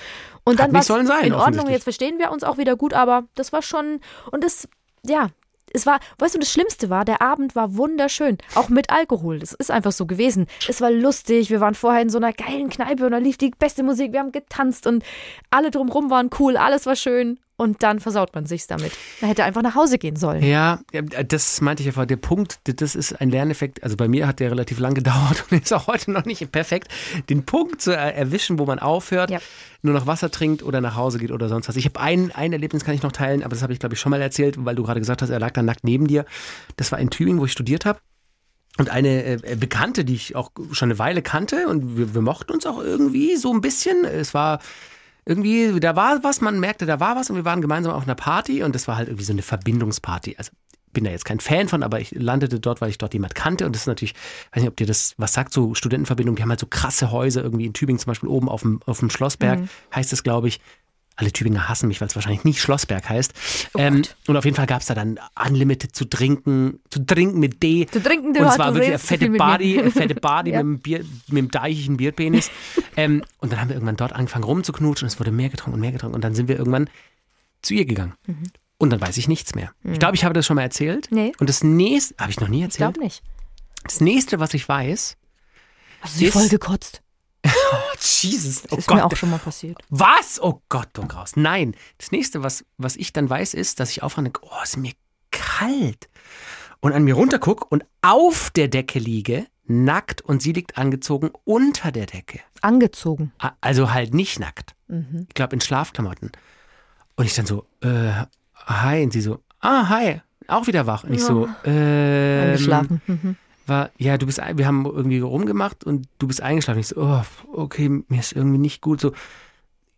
Und dann war es in Ordnung, jetzt verstehen wir uns auch wieder gut, aber das war schon, und das ja, es war, weißt du, das Schlimmste war, der Abend war wunderschön. Auch mit Alkohol. Das ist einfach so gewesen. Es war lustig. Wir waren vorher in so einer geilen Kneipe und da lief die beste Musik. Wir haben getanzt und alle drumherum waren cool. Alles war schön und dann versaut man sich's damit. Man hätte einfach nach Hause gehen sollen. Ja, das meinte ich einfach. Der Punkt, das ist ein Lerneffekt. Also bei mir hat der relativ lang gedauert [laughs] und ist auch heute noch nicht perfekt, den Punkt zu erwischen, wo man aufhört, ja. nur noch Wasser trinkt oder nach Hause geht oder sonst was. Ich habe ein, ein Erlebnis, kann ich noch teilen, aber das habe ich, glaube ich, schon mal erzählt, weil du gerade gesagt hast, er lag dann nackt neben dir. Das war in Tübingen, wo ich studiert habe. Und eine äh, Bekannte, die ich auch schon eine Weile kannte und wir, wir mochten uns auch irgendwie so ein bisschen. Es war irgendwie, da war was, man merkte, da war was und wir waren gemeinsam auf einer Party und das war halt irgendwie so eine Verbindungsparty. Also bin da jetzt kein Fan von, aber ich landete dort, weil ich dort jemand kannte und das ist natürlich, weiß nicht, ob dir das was sagt, so Studentenverbindung, die haben halt so krasse Häuser irgendwie in Tübingen zum Beispiel oben auf dem, auf dem Schlossberg, mhm. heißt es, glaube ich. Alle Tübinger hassen mich, weil es wahrscheinlich nicht Schlossberg heißt. Oh ähm, und auf jeden Fall gab es da dann Unlimited zu trinken, zu trinken mit D. Zu trinken, und du- es war du wirklich eine zu fette. Body, eine fette Body Ja. mit, einem Bier, mit einem deichigen Bierpenis. ähm, und dann haben wir irgendwann dort angefangen rumzuknutschen und es wurde mehr getrunken und mehr getrunken. Und dann sind wir irgendwann zu ihr gegangen. Mhm. Und dann weiß ich nichts mehr. Ich glaube, ich habe das schon mal erzählt. Nee. Und das nächste, habe ich noch nie Ich erzählt. glaube nicht. Das nächste, was ich weiß, Hast du sie voll gekotzt? Jesus, oh ist Gott, mir auch schon mal passiert. Was? Oh Gott, du Graus. Nein. Das nächste, was, was ich dann weiß, ist, dass ich aufwache und denke, oh, ist mir kalt. Und an mir runtergucke und auf der Decke liege, nackt und sie liegt angezogen unter der Decke. Angezogen. Also halt nicht nackt. Mhm. Ich glaube in Schlafklamotten. Und ich dann so, äh, hi. Und sie so, ah, hi. Auch wieder wach. Und ich so, ähm, Angeschlafen. Mhm. War, ja, du bist, wir haben irgendwie rumgemacht und du bist eingeschlafen. Ich so, oh, okay, mir ist irgendwie nicht gut. So,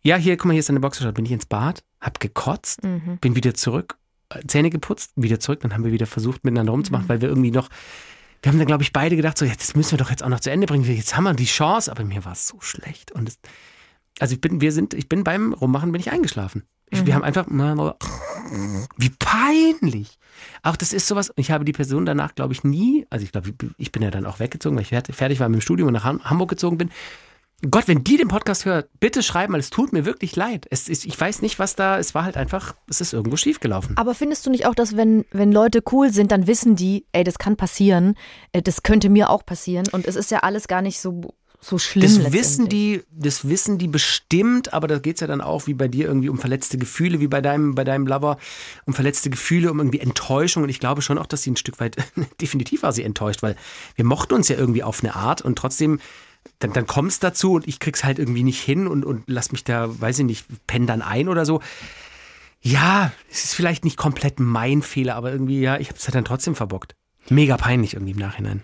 ja, hier, guck mal, hier ist deine Boxershot. Bin ich ins Bad, hab gekotzt, Mhm. bin wieder zurück, äh, Zähne geputzt, wieder zurück. Dann haben wir wieder versucht, miteinander Mhm. rumzumachen, weil wir irgendwie noch, wir haben dann, glaube ich, beide gedacht, so, jetzt das müssen wir doch jetzt auch noch zu Ende bringen. Jetzt haben wir die Chance, aber mir war es so schlecht. Und es, also ich bin, wir sind, ich bin beim Rummachen, bin ich eingeschlafen. Mhm. Wir haben einfach, wie peinlich. Auch das ist sowas, ich habe die Person danach, glaube ich, nie, also ich glaube, ich bin ja dann auch weggezogen, weil ich fertig war mit dem Studium und nach Ham- Hamburg gezogen bin. Gott, wenn die den Podcast hört, bitte schreiben, weil es tut mir wirklich leid. Es ist, ich weiß nicht, was da, es war halt einfach, es ist irgendwo schiefgelaufen. Aber findest du nicht auch, dass wenn, wenn Leute cool sind, dann wissen die, ey, das kann passieren, äh, das könnte mir auch passieren und es ist ja alles gar nicht so, so schlimm. Das wissen die, das wissen die bestimmt, aber da geht es ja dann auch wie bei dir irgendwie um verletzte Gefühle, wie bei deinem, bei deinem Lover, um verletzte Gefühle, um irgendwie Enttäuschung. Und ich glaube schon auch, dass sie ein Stück weit, [laughs] definitiv war sie enttäuscht, weil wir mochten uns ja irgendwie auf eine Art und trotzdem, dann, dann kommt es dazu und ich krieg's halt irgendwie nicht hin und, und lass mich da, weiß ich nicht, penn dann ein oder so. Ja, es ist vielleicht nicht komplett mein Fehler, aber irgendwie, ja, ich habe es halt dann trotzdem verbockt. Mega peinlich irgendwie im Nachhinein.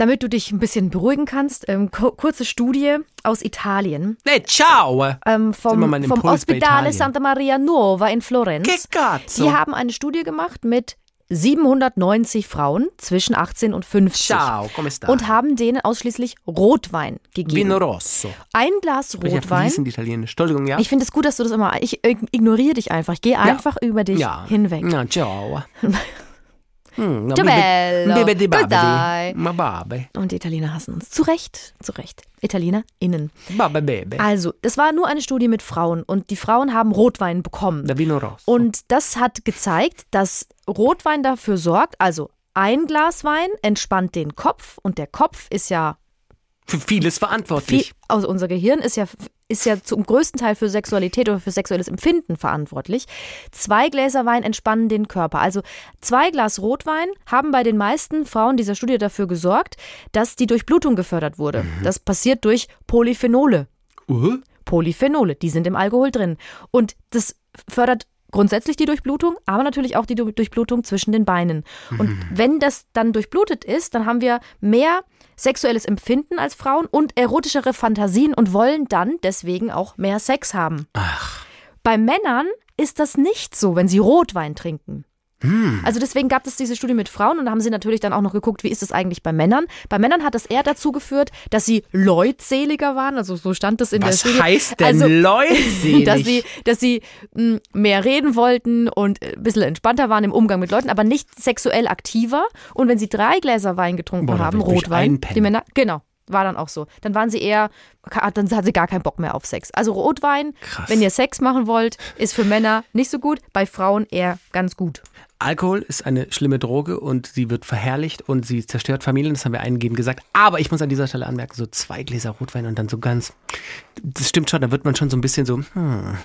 Damit du dich ein bisschen beruhigen kannst, ähm, ku- kurze Studie aus Italien Ne, ciao! ähm, vom, vom Italien. Santa Maria Nuova in Florenz. Che cazzo? Die haben eine Studie gemacht mit 790 Frauen zwischen 18 und 50 Ciao, come stai? und haben denen ausschließlich Rotwein gegeben. Vino Rosso. Ein Glas Rotwein. fließend Italienisch. Entschuldigung, ja? Ich finde es gut, dass du das immer. Ich äh, ignoriere dich einfach. Ich gehe einfach über dich ja. hinweg. Ja, ciao. [laughs] Hm, na, Ciao, bibe- bello. bibe di babedi. Ma babe. Und die Italiener hassen uns. Zu Recht, zu Recht. ItalienerInnen. Babe bebe. Also, das war nur eine Studie mit Frauen und die Frauen haben Rotwein bekommen. Da Vino Rosso. Und das hat gezeigt, dass Rotwein dafür sorgt, also ein Glas Wein entspannt den Kopf und der Kopf ist ja Für vieles viel, verantwortlich. also unser Gehirn ist ja ist ja zum größten Teil für Sexualität oder für sexuelles Empfinden verantwortlich. Zwei Gläser Wein entspannen den Körper. Also zwei Glas Rotwein haben bei den meisten Frauen dieser Studie dafür gesorgt, dass die Durchblutung gefördert wurde. Das passiert durch Polyphenole. Uh, Polyphenole, die sind im Alkohol drin. Und das fördert grundsätzlich die Durchblutung, aber natürlich auch die Du- Durchblutung zwischen den Beinen. Und wenn das dann durchblutet ist, dann haben wir mehr sexuelles Empfinden als Frauen und erotischere Fantasien und wollen dann deswegen auch mehr Sex haben. ach. Bei Männern ist das nicht so, wenn sie Rotwein trinken. Also deswegen gab es diese Studie mit Frauen und da haben sie natürlich dann auch noch geguckt, wie ist es eigentlich bei Männern. Bei Männern hat es eher dazu geführt, dass sie leutseliger waren, also so stand es in der Was Studie. heißt denn also, leutselig? [laughs] dass sie, dass sie mh, mehr reden wollten und ein bisschen entspannter waren im Umgang mit Leuten, aber nicht sexuell aktiver. Und wenn sie drei Gläser Wein getrunken Boah, haben, Rotwein, die Männer, genau, war dann auch so. Dann waren sie eher, dann hat sie gar keinen Bock mehr auf Sex. Also Rotwein, Krass. wenn ihr Sex machen wollt, ist für Männer nicht so gut, bei Frauen eher ganz gut. Alkohol ist eine schlimme Droge und sie wird verherrlicht und sie zerstört Familien, das haben wir eingehend gesagt. Aber ich muss an dieser Stelle anmerken, so zwei Gläser Rotwein und dann so ganz, das stimmt schon, da wird man schon so ein bisschen so, hm,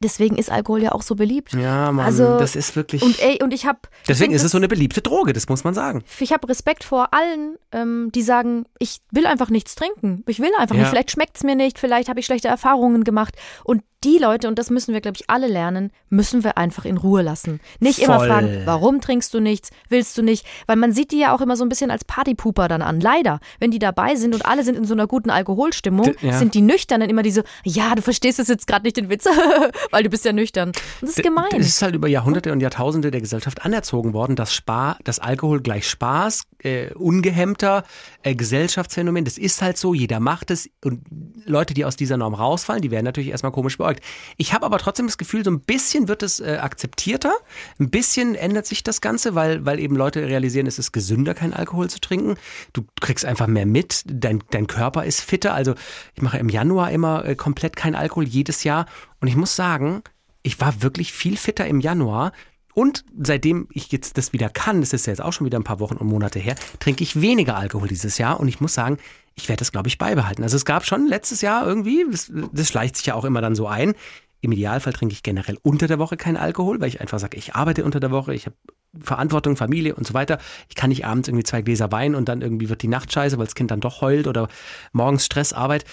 Deswegen ist Alkohol ja auch so beliebt. ja, Mann, Also, das ist wirklich, Und ey, und ich habe deswegen ist es so eine beliebte Droge, das muss man sagen. ich habe Respekt vor allen, ähm, die sagen, ich will einfach nichts trinken. Ich will einfach Ja. nicht. Vielleicht schmeckt es mir nicht, vielleicht habe ich schlechte Erfahrungen gemacht. Und die Leute, und das müssen wir, glaube ich, alle lernen, müssen wir einfach in Ruhe lassen. Nicht immer Voll. fragen, warum trinkst du nichts, willst du nicht? Weil man sieht die ja auch immer so ein bisschen als Partypooper dann an. Leider, wenn die dabei sind und alle sind in so einer guten Alkoholstimmung, D- ja. sind die Nüchternen immer diese, ja, du verstehst es jetzt gerade nicht den Witz, [laughs] weil du bist ja nüchtern. Und das ist gemein. Es ist halt über Jahrhunderte und Jahrtausende der Gesellschaft anerzogen worden, dass Spar, dass Alkohol gleich Spaß, äh, ungehemmter äh, Gesellschaftsphänomen, das ist halt so, jeder macht es und Leute, die aus dieser Norm rausfallen, die werden natürlich erstmal komisch beäugt. Beäugt. Ich habe aber trotzdem das Gefühl, so ein bisschen wird es äh, akzeptierter, ein bisschen ändert sich das Ganze, weil, weil eben Leute realisieren, es ist gesünder, keinen Alkohol zu trinken. Du kriegst einfach mehr mit, dein, dein Körper ist fitter. Also ich mache im Januar immer äh, komplett keinen Alkohol, jedes Jahr. Und ich muss sagen, ich war wirklich viel fitter im Januar. Und seitdem ich jetzt das wieder kann, das ist ja jetzt auch schon wieder ein paar Wochen und Monate her, trinke ich weniger Alkohol dieses Jahr. Und ich muss sagen, ich werde das, glaube ich, beibehalten. Also es gab schon letztes Jahr irgendwie, das, das schleicht sich ja auch immer dann so ein. Im Idealfall trinke ich generell unter der Woche keinen Alkohol, weil ich einfach sage, ich arbeite unter der Woche, ich habe Verantwortung, Familie und so weiter. Ich kann nicht abends irgendwie zwei Gläser Wein und dann irgendwie wird die Nacht scheiße, weil das Kind dann doch heult oder morgens Stress, Arbeit.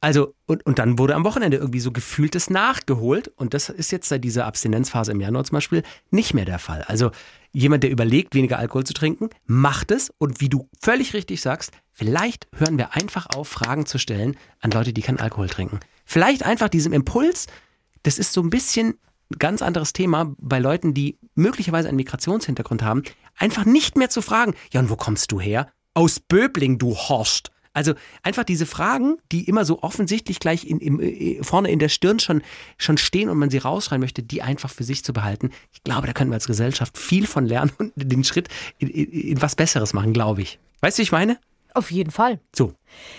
Also, und, und dann wurde am Wochenende irgendwie so gefühltes nachgeholt. Und das ist jetzt seit dieser Abstinenzphase im Januar zum Beispiel nicht mehr der Fall. Also jemand, der überlegt, weniger Alkohol zu trinken, macht es. Und wie du völlig richtig sagst, vielleicht hören wir einfach auf, Fragen zu stellen an Leute, die keinen Alkohol trinken. Vielleicht einfach diesem Impuls, das ist so ein bisschen ein ganz anderes Thema bei Leuten, die möglicherweise einen Migrationshintergrund haben, einfach nicht mehr zu fragen, ja, und wo kommst du her? Aus Böbling, du Horst. Also einfach diese Fragen, die immer so offensichtlich gleich in, in, äh, vorne in der Stirn schon, schon stehen und man sie rausschreien möchte, die einfach für sich zu behalten. Ich glaube, da können wir als Gesellschaft viel von lernen und [laughs] den Schritt in, in, in was Besseres machen, glaube ich. Weißt du, wie ich meine? Auf jeden Fall. So.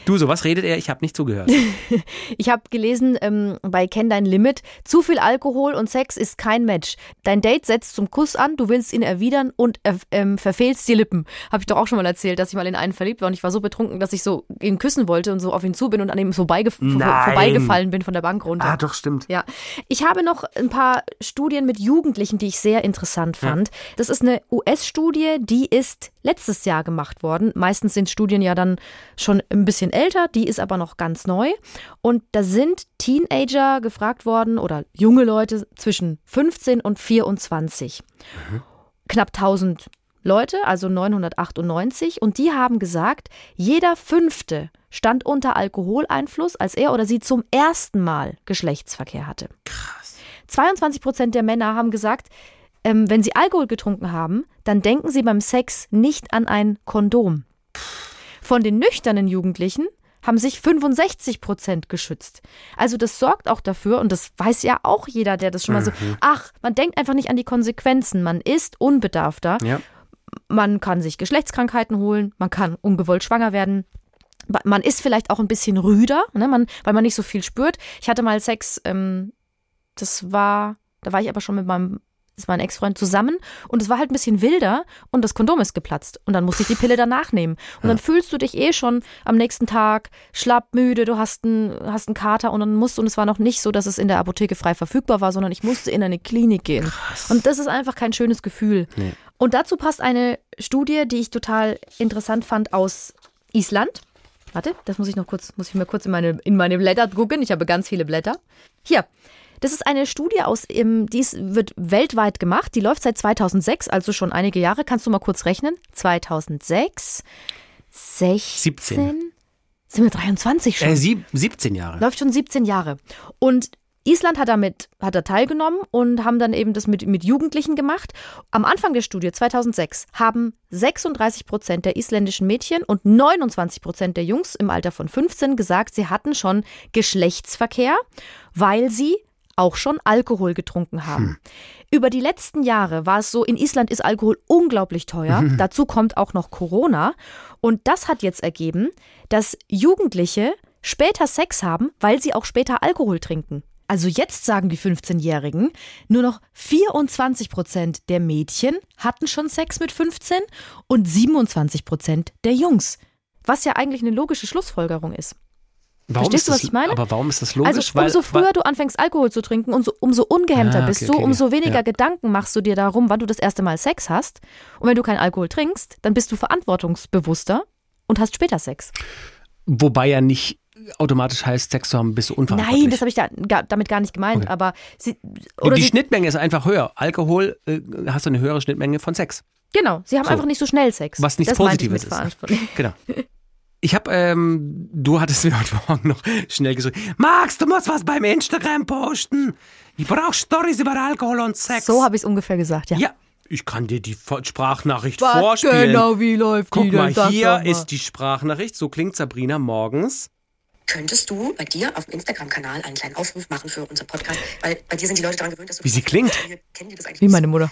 Du, so was redet er? Ich habe nicht zugehört. [laughs] ich habe gelesen ähm, bei Kenn dein Limit, zu viel Alkohol und Sex ist kein Match. Dein Date setzt zum Kuss an, du willst ihn erwidern und er, ähm, verfehlst die Lippen. Habe ich doch auch schon mal erzählt, dass ich mal in einen verliebt war und ich war so betrunken, dass ich so ihn küssen wollte und so auf ihn zu bin und an ihm vorbeigef vorbeigefallen bin von der Bank runter. Ah, doch, stimmt. Ja. Ich habe noch ein paar Studien mit Jugendlichen, die ich sehr interessant fand. Ja. Das ist eine US-Studie, die ist letztes Jahr gemacht worden. Meistens sind Studien ja dann schon ein bisschen älter, die ist aber noch ganz neu. Und da sind Teenager gefragt worden oder junge Leute zwischen 15 und 24. Mhm. Knapp 1000 Leute, also 998. Und die haben gesagt, jeder Fünfte stand unter Alkoholeinfluss, als er oder sie zum ersten Mal Geschlechtsverkehr hatte. Krass. 22 Prozent der Männer haben gesagt, ähm, wenn sie Alkohol getrunken haben, dann denken sie beim Sex nicht an ein Kondom. Von den nüchternen Jugendlichen haben sich 65 Prozent geschützt. Also das sorgt auch dafür, und das weiß ja auch jeder, der das schon mal so, mhm. ach, man denkt einfach nicht an die Konsequenzen, man ist unbedarfter, ja. man kann sich Geschlechtskrankheiten holen, man kann ungewollt schwanger werden. Man ist vielleicht auch ein bisschen rüder, ne, man, weil man nicht so viel spürt. Ich hatte mal Sex, ähm, das war, da war ich aber schon mit meinem das war ein Ex-Freund zusammen und es war halt ein bisschen wilder und das Kondom ist geplatzt und dann musste ich die Pille danach nehmen und ja. dann fühlst du dich eh schon am nächsten Tag schlapp, müde, du hast einen, hast einen Kater und dann musst du, und es war noch nicht so, dass es in der Apotheke frei verfügbar war, sondern ich musste in eine Klinik gehen Krass. und das ist einfach kein schönes Gefühl. Nee. Und dazu passt eine Studie, die ich total interessant fand aus Island. Warte, das muss ich noch kurz, muss ich mir kurz in meine, in meine Blätter gucken. Ich habe ganz viele Blätter. Hier, das ist eine Studie aus, die wird weltweit gemacht. Die läuft seit 2006, also schon einige Jahre. Kannst du mal kurz rechnen? 2006, 16. 17. Sind wir 23 schon? Äh, sieb, 17 Jahre. Läuft schon 17 Jahre. Und Island hat damit hat da teilgenommen und haben dann eben das mit, mit Jugendlichen gemacht. Am Anfang der Studie 2006 haben 36 Prozent der isländischen Mädchen und 29 Prozent der Jungs im Alter von 15 gesagt, sie hatten schon Geschlechtsverkehr, weil sie auch schon Alkohol getrunken haben. Hm. Über die letzten Jahre war es so, in Island ist Alkohol unglaublich teuer. Mhm. Dazu kommt auch noch Corona. Und das hat jetzt ergeben, dass Jugendliche später Sex haben, weil sie auch später Alkohol trinken. Also jetzt sagen die 15-Jährigen, nur noch 24 Prozent der Mädchen hatten schon Sex mit 15 und 27 Prozent der Jungs. Was ja eigentlich eine logische Schlussfolgerung ist. Warum Verstehst du, was das, ich meine? Aber warum ist das logisch? Also umso früher weil, du anfängst Alkohol zu trinken, umso, umso ungehemmter ah, okay, bist du, okay, umso weniger ja. Gedanken machst du dir darum, wann du das erste Mal Sex hast. Und wenn du keinen Alkohol trinkst, dann bist du verantwortungsbewusster und hast später Sex. Wobei ja nicht automatisch heißt, Sex zu haben, bist du unverantwortlich. Nein, das habe ich da, gar, damit gar nicht gemeint. Okay. Aber sie, oder die, die Schnittmenge ist einfach höher. Alkohol äh, hast du eine höhere Schnittmenge von Sex. Genau, sie haben so. einfach nicht so schnell Sex. Was nichts Positives ist. [laughs] Genau. [laughs] Ich habe, ähm, du hattest mir heute Morgen noch schnell gesagt, Max, du musst was beim Instagram posten. Ich brauche Stories über Alkohol und Sex. So habe ich es ungefähr gesagt, ja. Ja, ich kann dir die Sprachnachricht was vorspielen. Genau, wie läuft Guck die mal, hier ist die Sprachnachricht. So klingt Sabrina morgens könntest du bei dir auf dem Instagram-Kanal einen kleinen Aufruf machen für unseren Podcast? Weil bei dir sind die Leute daran gewöhnt, dass du. Wie sie klingt. Kennen die das eigentlich? Wie meine Mutter.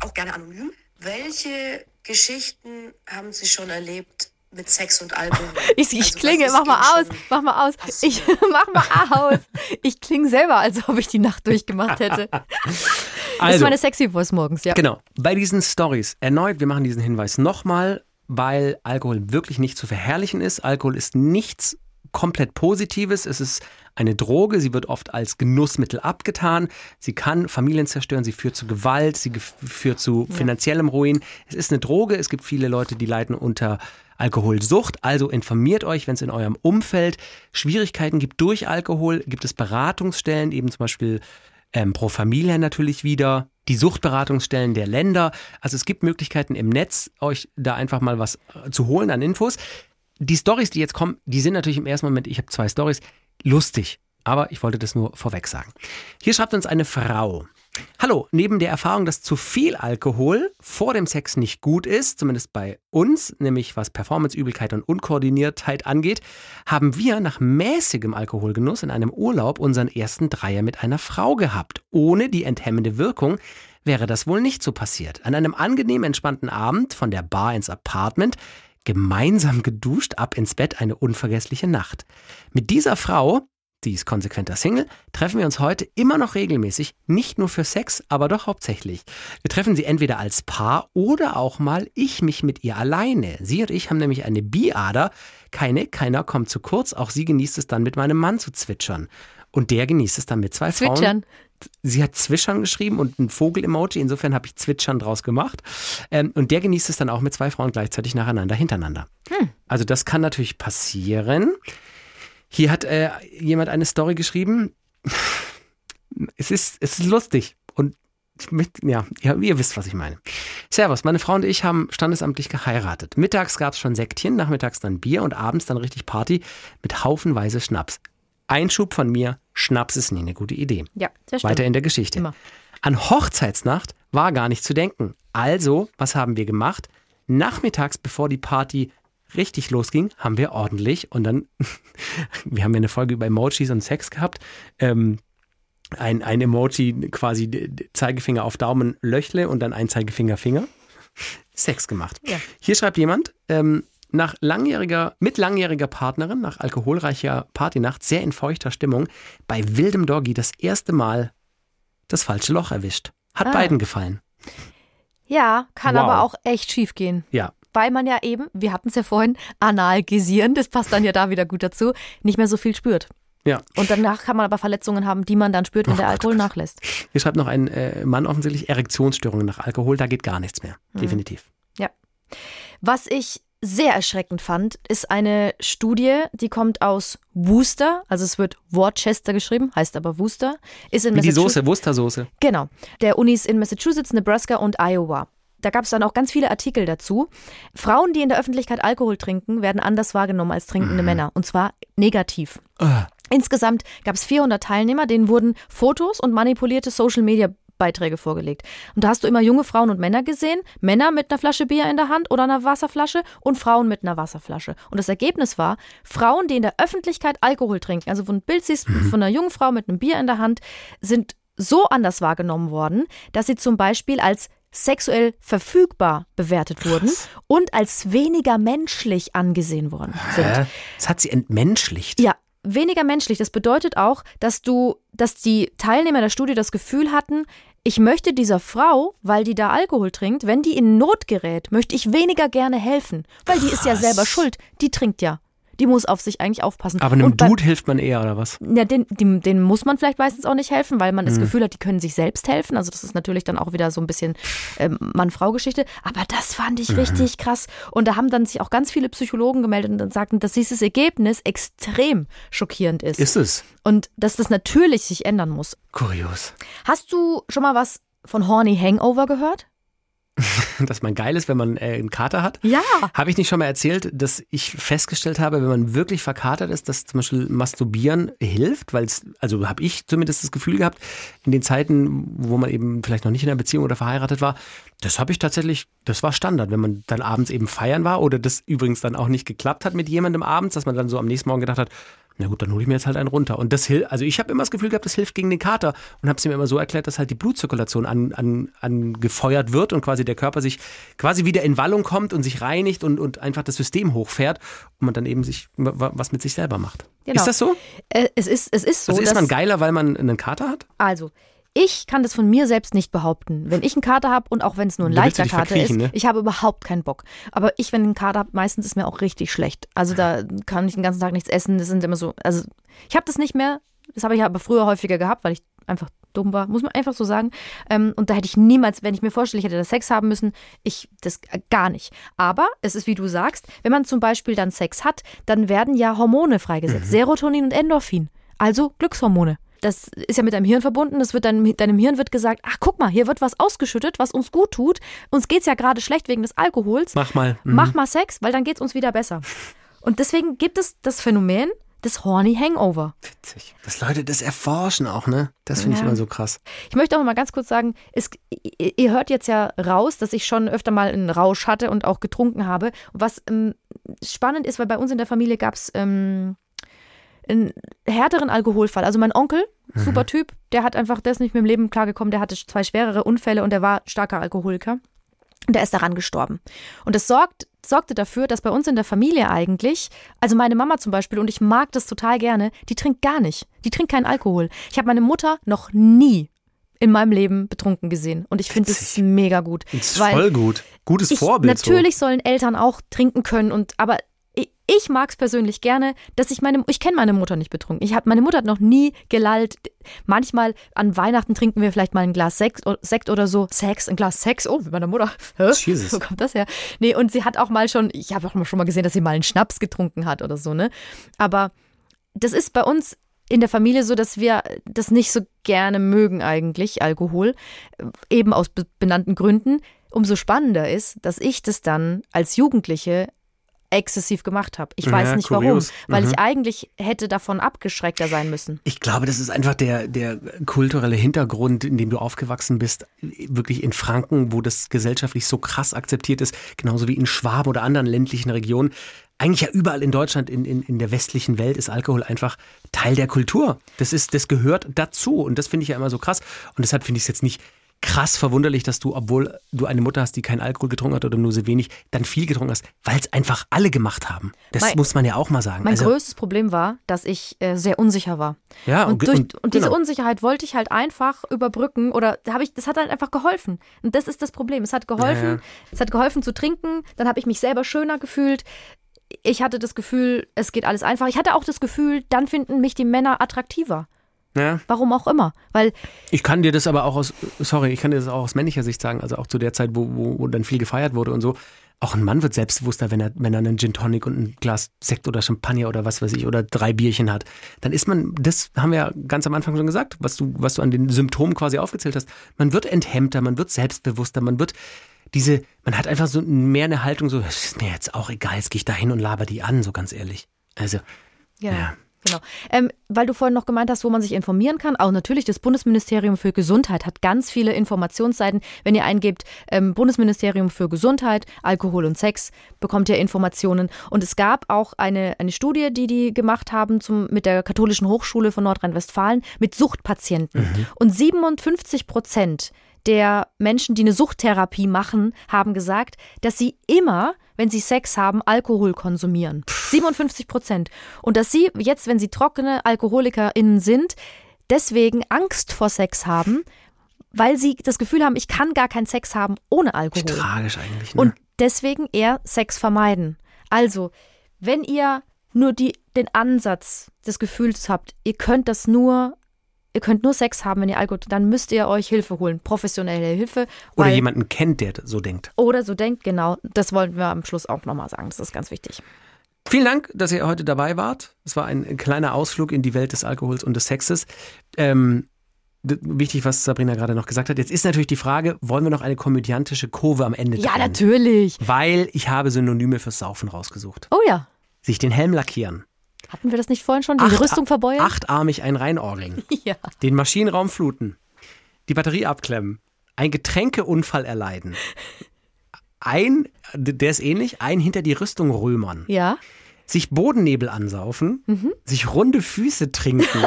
Auch gerne anonym. Welche Geschichten haben Sie schon erlebt mit Sex und Alkohol? [laughs] Ich, ich Also, klinge, mach mal aus, mach mal aus. passiert? Ich [laughs] mach mal aus. Ich klinge selber, als ob ich die Nacht durchgemacht hätte. [laughs] Das ist Also, meine sexy Voice morgens, ja. genau. Bei diesen Stories, erneut, wir machen diesen Hinweis nochmal, weil Alkohol wirklich nicht zu verherrlichen ist. Alkohol ist nichts komplett Positives. Es ist eine Droge. Sie wird oft als Genussmittel abgetan. Sie kann Familien zerstören. Sie führt zu Gewalt. Sie führt zu finanziellem Ruin. Es ist eine Droge. Es gibt viele Leute, die leiden unter Alkoholsucht. Also informiert euch, wenn es in eurem Umfeld Schwierigkeiten gibt durch Alkohol. Gibt es Beratungsstellen, eben zum Beispiel ähm, Pro Familia natürlich wieder, die Suchtberatungsstellen der Länder. Also es gibt Möglichkeiten im Netz, euch da einfach mal was äh, zu holen an Infos. Die Stories, die jetzt kommen, die sind natürlich im ersten Moment, ich habe zwei Stories, lustig. Aber ich wollte das nur vorweg sagen. Hier schreibt uns eine Frau. Hallo, neben der Erfahrung, dass zu viel Alkohol vor dem Sex nicht gut ist, zumindest bei uns, nämlich was Performanceübelkeit und Unkoordiniertheit angeht, haben wir nach mäßigem Alkoholgenuss in einem Urlaub unseren ersten Dreier mit einer Frau gehabt. Ohne die enthemmende Wirkung wäre das wohl nicht so passiert. An einem angenehm entspannten Abend von der Bar ins Apartment gemeinsam geduscht, ab ins Bett, eine unvergessliche Nacht. Mit dieser Frau, die ist konsequenter Single, treffen wir uns heute immer noch regelmäßig, nicht nur für Sex, aber doch hauptsächlich. Wir treffen sie entweder als Paar oder auch mal ich mich mit ihr alleine. Sie und ich haben nämlich eine Biader. Keine, keiner kommt zu kurz. Auch sie genießt es dann mit meinem Mann zu zwitschern. Und der genießt es dann mit zwei Frauen. Zwitschern. Sie hat Zwischern geschrieben und ein Vogel-Emoji. Insofern habe ich Zwitschern draus gemacht. Ähm, und der genießt es dann auch mit zwei Frauen gleichzeitig nacheinander, hintereinander. Also das kann natürlich passieren. Hier hat äh, jemand eine Story geschrieben. Es ist, es ist lustig. Und ich möchte, ja, ihr, ihr wisst, was ich meine. Servus, meine Frau und ich haben standesamtlich geheiratet. Mittags gab es schon Säckchen, nachmittags dann Bier und abends dann richtig Party mit haufenweise Schnaps. Einschub von mir, Schnaps ist nie eine gute Idee. Ja, sehr stimmt. Weiter in der Geschichte. Immer. An Hochzeitsnacht war gar nicht zu denken. Also, was haben wir gemacht? Nachmittags, bevor die Party richtig losging, haben wir ordentlich und dann, [laughs] wir haben ja eine Folge über Emojis und Sex gehabt, ähm, ein, ein Emoji quasi Zeigefinger auf Daumen Löchle und dann ein Zeigefinger Finger. Sex gemacht. Ja. Hier schreibt jemand, ähm, nach langjähriger, mit langjähriger Partnerin, nach alkoholreicher Partynacht, sehr in feuchter Stimmung, bei wildem Doggy das erste Mal das falsche Loch erwischt. Hat Ah. beiden gefallen. Ja, kann Wow. aber auch echt schief gehen. Ja. Weil man ja eben, wir hatten es ja vorhin, analgesieren, das passt dann ja da wieder gut dazu, nicht mehr so viel spürt. Ja. Und danach kann man aber Verletzungen haben, die man dann spürt, wenn Oh der Gott, Alkohol oh Gott. nachlässt. Hier schreibt noch ein äh, Mann offensichtlich Erektionsstörungen nach Alkohol, da geht gar nichts mehr. Mhm. Definitiv. Was ich sehr erschreckend fand, ist eine Studie, die kommt aus Worcester, also es wird Worcester geschrieben, heißt aber Worcester, ist in Wie die Soße, Worcestersoße. Genau, der Unis in Massachusetts, Nebraska und Iowa. Da gab es dann auch ganz viele Artikel dazu. Frauen, die in der Öffentlichkeit Alkohol trinken, werden anders wahrgenommen als trinkende Männer. Und zwar negativ. Ah, Insgesamt gab es 400 Teilnehmer, denen wurden Fotos und manipulierte Social-Media-Beiträge vorgelegt. Und da hast du immer junge Frauen und Männer gesehen, Männer mit einer Flasche Bier in der Hand oder einer Wasserflasche und Frauen mit einer Wasserflasche. Und das Ergebnis war, Frauen, die in der Öffentlichkeit Alkohol trinken, also du ein Bild siehst von einer jungen Frau mit einem Bier in der Hand, sind so anders wahrgenommen worden, dass sie zum Beispiel als sexuell verfügbar bewertet wurden und als weniger menschlich angesehen worden sind. Hä? Das hat sie entmenschlicht. Ja, weniger menschlich. Das bedeutet auch, dass du, dass die Teilnehmer der Studie das Gefühl hatten, ich möchte dieser Frau, weil die da Alkohol trinkt, wenn die in Not gerät, möchte ich weniger gerne helfen, weil die ist ja Krass. selber schuld. Die trinkt ja. Die muss auf sich eigentlich aufpassen. Aber einem beim- Dude hilft man eher, oder was? ja, den, dem, den muss man vielleicht meistens auch nicht helfen, weil man das Mhm. Gefühl hat, die können sich selbst helfen. Also das ist natürlich dann auch wieder so ein bisschen ähm, Mann-Frau-Geschichte. Aber das fand Mhm. ich richtig krass. Und da haben dann sich auch ganz viele Psychologen gemeldet und sagten, dass dieses Ergebnis extrem schockierend ist. Ist es? Und dass das natürlich sich ändern muss. Kurios. Hast du schon mal was von Horny Hangover gehört? [laughs] Dass man geil ist, wenn man äh, einen Kater hat. Ja. Habe ich nicht schon mal erzählt, dass ich festgestellt habe, wenn man wirklich verkatert ist, dass zum Beispiel Masturbieren hilft, weil es, also habe ich zumindest das Gefühl gehabt, in den Zeiten, wo man eben vielleicht noch nicht in einer Beziehung oder verheiratet war, das habe ich tatsächlich, das war Standard, wenn man dann abends eben feiern war oder das übrigens dann auch nicht geklappt hat mit jemandem abends, dass man dann so am nächsten Morgen gedacht hat, Na gut, dann hole ich mir jetzt halt einen runter. Und das hilft, also ich habe immer das Gefühl gehabt, das hilft gegen den Kater und habe es mir immer so erklärt, dass halt die Blutzirkulation an, an, angefeuert wird und quasi der Körper sich quasi wieder in Wallung kommt und sich reinigt und, und einfach das System hochfährt und man dann eben sich was mit sich selber macht. Genau. Ist das so? Äh, es, ist, es ist so. Also ist man geiler, weil man einen Kater hat? Also, ich kann das von mir selbst nicht behaupten. Wenn ich einen Kater habe und auch wenn es nur ein leichter Kater ist, ne? ich habe überhaupt keinen Bock. Aber ich, wenn ich einen Kater habe, meistens ist mir auch richtig schlecht. Also da kann ich den ganzen Tag nichts essen. Das sind immer so, also ich habe das nicht mehr. Das habe ich aber früher häufiger gehabt, weil ich einfach dumm war, muss man einfach so sagen. Ähm, und da hätte ich niemals, wenn ich mir vorstelle, ich hätte da Sex haben müssen, ich das äh, gar nicht. Aber es ist, wie du sagst, wenn man zum Beispiel dann Sex hat, dann werden ja Hormone freigesetzt, Serotonin und Endorphin, also Glückshormone. Das ist ja mit deinem Hirn verbunden. Das wird deinem, deinem Hirn wird gesagt, ach guck mal, hier wird was ausgeschüttet, was uns gut tut. Uns geht's ja gerade schlecht wegen des Alkohols. Mach mal. Mhm. Mach mal Sex, weil dann geht's uns wieder besser. [laughs] Und deswegen gibt es das Phänomen des Horny Hangover. Witzig. Dass Leute das erforschen auch, ne? Das finde ich Ja. immer so krass. Ich möchte auch mal ganz kurz sagen, es, ihr hört jetzt ja raus, dass ich schon öfter mal einen Rausch hatte und auch getrunken habe. Was ähm, spannend ist, weil bei uns in der Familie gab es ähm, einen härteren Alkoholfall. Also mein Onkel, super Typ, der hat einfach, der ist nicht mit dem Leben klargekommen, der hatte zwei schwerere Unfälle und der war starker Alkoholiker. Und der ist daran gestorben. Und das sorgt, sorgte dafür, dass bei uns in der Familie eigentlich, also meine Mama zum Beispiel, und ich mag das total gerne, die trinkt gar nicht. Die trinkt keinen Alkohol. Ich habe meine Mutter noch nie in meinem Leben betrunken gesehen. Und ich finde es Witzig. mega gut. Das ist Weil voll gut. Gutes ich, Vorbild. Natürlich sollen Eltern auch trinken können und aber ich, mag es persönlich gerne, dass ich meine ich kenne meine Mutter nicht betrunken. Ich hab, meine Mutter hat noch nie gelallt. Manchmal an Weihnachten trinken wir vielleicht mal ein Glas Sekt, Sekt oder so. Sex, ein Glas Sex. Oh, mit meiner Mutter. Hä? Jesus. Wo kommt das her? Nee, und sie hat auch mal schon, ich habe auch mal schon mal gesehen, dass sie mal einen Schnaps getrunken hat oder so, ne? Aber das ist bei uns in der Familie so, dass wir das nicht so gerne mögen eigentlich, Alkohol, eben aus be benannten Gründen. Umso spannender ist, dass ich das dann als Jugendliche exzessiv gemacht habe. Ich weiß Ja, nicht kurios. warum, weil Mhm. ich eigentlich hätte davon abgeschreckter sein müssen. Ich glaube, das ist einfach der, der kulturelle Hintergrund, in dem du aufgewachsen bist, wirklich in Franken, wo das gesellschaftlich so krass akzeptiert ist, genauso wie in Schwaben oder anderen ländlichen Regionen. Eigentlich ja überall in Deutschland, in, in, in der westlichen Welt ist Alkohol einfach Teil der Kultur. Das ist, das gehört dazu und das finde ich ja immer so krass. Und deshalb finde ich es jetzt nicht krass verwunderlich, dass du, obwohl du eine Mutter hast, die keinen Alkohol getrunken hat oder nur sehr wenig, dann viel getrunken hast, weil es einfach alle gemacht haben. Das Mein- muss man ja auch mal sagen. Mein Also, größtes Problem war, dass ich äh, sehr unsicher war. ja, Und, durch, und- und, diese genau. Unsicherheit wollte ich halt einfach überbrücken oder habe ich, das hat halt einfach geholfen. Und das ist das Problem. Es hat geholfen, Ja, ja. es hat geholfen zu trinken, dann habe ich mich selber schöner gefühlt. Ich hatte das Gefühl, es geht alles einfach. Ich hatte auch das Gefühl, dann finden mich die Männer attraktiver. Ja. Warum auch immer. Weil Ich kann dir das aber auch aus, sorry, ich kann dir das auch aus männlicher Sicht sagen, also auch zu der Zeit, wo, wo, wo dann viel gefeiert wurde und so. Auch ein Mann wird selbstbewusster, wenn er, wenn er einen Gin Tonic und ein Glas Sekt oder Champagner oder was weiß ich oder drei Bierchen hat. Dann ist man, das haben wir ja ganz am Anfang schon gesagt, was du, was du an den Symptomen quasi aufgezählt hast. Man wird enthemmter, man wird selbstbewusster, man wird diese, man hat einfach so mehr eine Haltung, so, es ist mir jetzt auch egal, jetzt gehe ich da hin und laber die an, so ganz ehrlich. Also, Ja. Ja. Genau. Ähm, weil du vorhin noch gemeint hast, wo man sich informieren kann. Auch natürlich, das Bundesministerium für Gesundheit hat ganz viele Informationsseiten. Wenn ihr eingebt, ähm, Bundesministerium für Gesundheit, Alkohol und Sex, bekommt ihr Informationen. Und es gab auch eine, eine Studie, die die gemacht haben zum, mit der Katholischen Hochschule von Nordrhein-Westfalen mit Suchtpatienten. Und 57 Prozent der Menschen, die eine Suchttherapie machen, haben gesagt, dass sie immer, wenn sie Sex haben, Alkohol konsumieren. 57 Prozent. Und dass sie jetzt, wenn sie trockene AlkoholikerInnen sind, deswegen Angst vor Sex haben, weil sie das Gefühl haben, ich kann gar keinen Sex haben ohne Alkohol. tragisch eigentlich. Ne? Und deswegen eher Sex vermeiden. Also, wenn ihr nur die, den Ansatz des Gefühls habt, ihr könnt das nur, ihr könnt nur Sex haben, wenn ihr Alkohol, dann müsst ihr euch Hilfe holen, professionelle Hilfe. oder jemanden kennt, der so denkt. Oder so denkt, genau. Das wollten wir am Schluss auch nochmal sagen. Das ist ganz wichtig. Vielen Dank, dass ihr heute dabei wart. Es war ein kleiner Ausflug in die Welt des Alkohols und des Sexes. Ähm, wichtig, was Sabrina gerade noch gesagt hat. Jetzt ist natürlich die Frage, wollen wir noch eine komödiantische Kurve am Ende Ja, drehen? natürlich. Weil ich habe Synonyme fürs Saufen rausgesucht. Oh ja. Sich den Helm lackieren. Hatten wir das nicht vorhin schon? Die Acht- Rüstung verbeuern? Achtarmig ein reinorgeln. [laughs] Ja. Den Maschinenraum fluten. Die Batterie abklemmen. Ein Getränkeunfall erleiden. Ein, der ist ähnlich, ein hinter die Rüstung römern. Ja. sich Bodennebel ansaufen, Mhm. sich runde Füße trinken,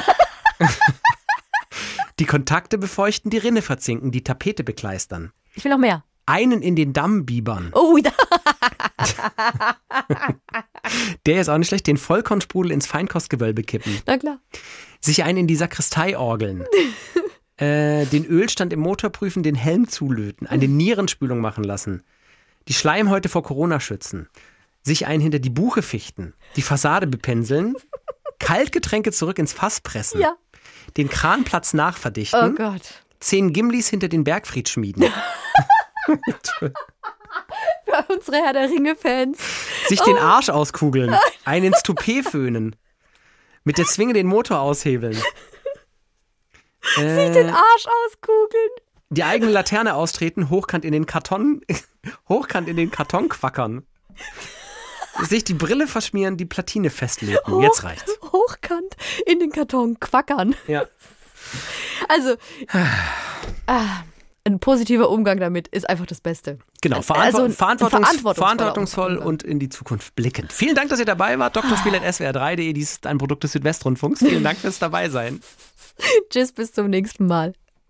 [laughs] die Kontakte befeuchten, die Rinne verzinken, die Tapete bekleistern, Ich will noch mehr. einen in den Damm biebern. Oh, da. [laughs] Der ist auch nicht schlecht, den Vollkornsprudel ins Feinkostgewölbe kippen, Na klar. sich einen in die Sakristei orgeln. [laughs] Äh, den Ölstand im Motor prüfen, den Helm zulöten, eine Nierenspülung machen lassen, die Schleimhäute vor Corona schützen, sich einen hinter die Buche fichten, die Fassade bepinseln, [laughs] Kaltgetränke zurück ins Fass pressen, Ja. den Kranplatz Oh nachverdichten, Gott. zehn Gimlis hinter den Bergfried schmieden, [laughs] [laughs] unsere Herr der Ringe-Fans. sich den Arsch auskugeln, [laughs] einen ins Toupet föhnen, mit der Zwinge den Motor aushebeln. [laughs] Äh, Den Arsch auskugeln. die eigene Laterne austreten, hochkant in den Karton, hochkant in den Karton quackern. Sich die Brille verschmieren, die Platine festlegen. Jetzt reicht's. Hochkant in den Karton quackern. Ja. Also, [sighs] ah, ein positiver Umgang damit ist einfach das Beste. Genau, Also verantwort ein verantwortungs verantwortungsvoll Umgang. und in die Zukunft blickend. Vielen Dank, dass ihr dabei wart. Drspiel.swr3.de, dies ist ein Produkt des Südwestrundfunks. Vielen Dank fürs Dabeisein. [laughs] Tschüss, bis zum nächsten Mal.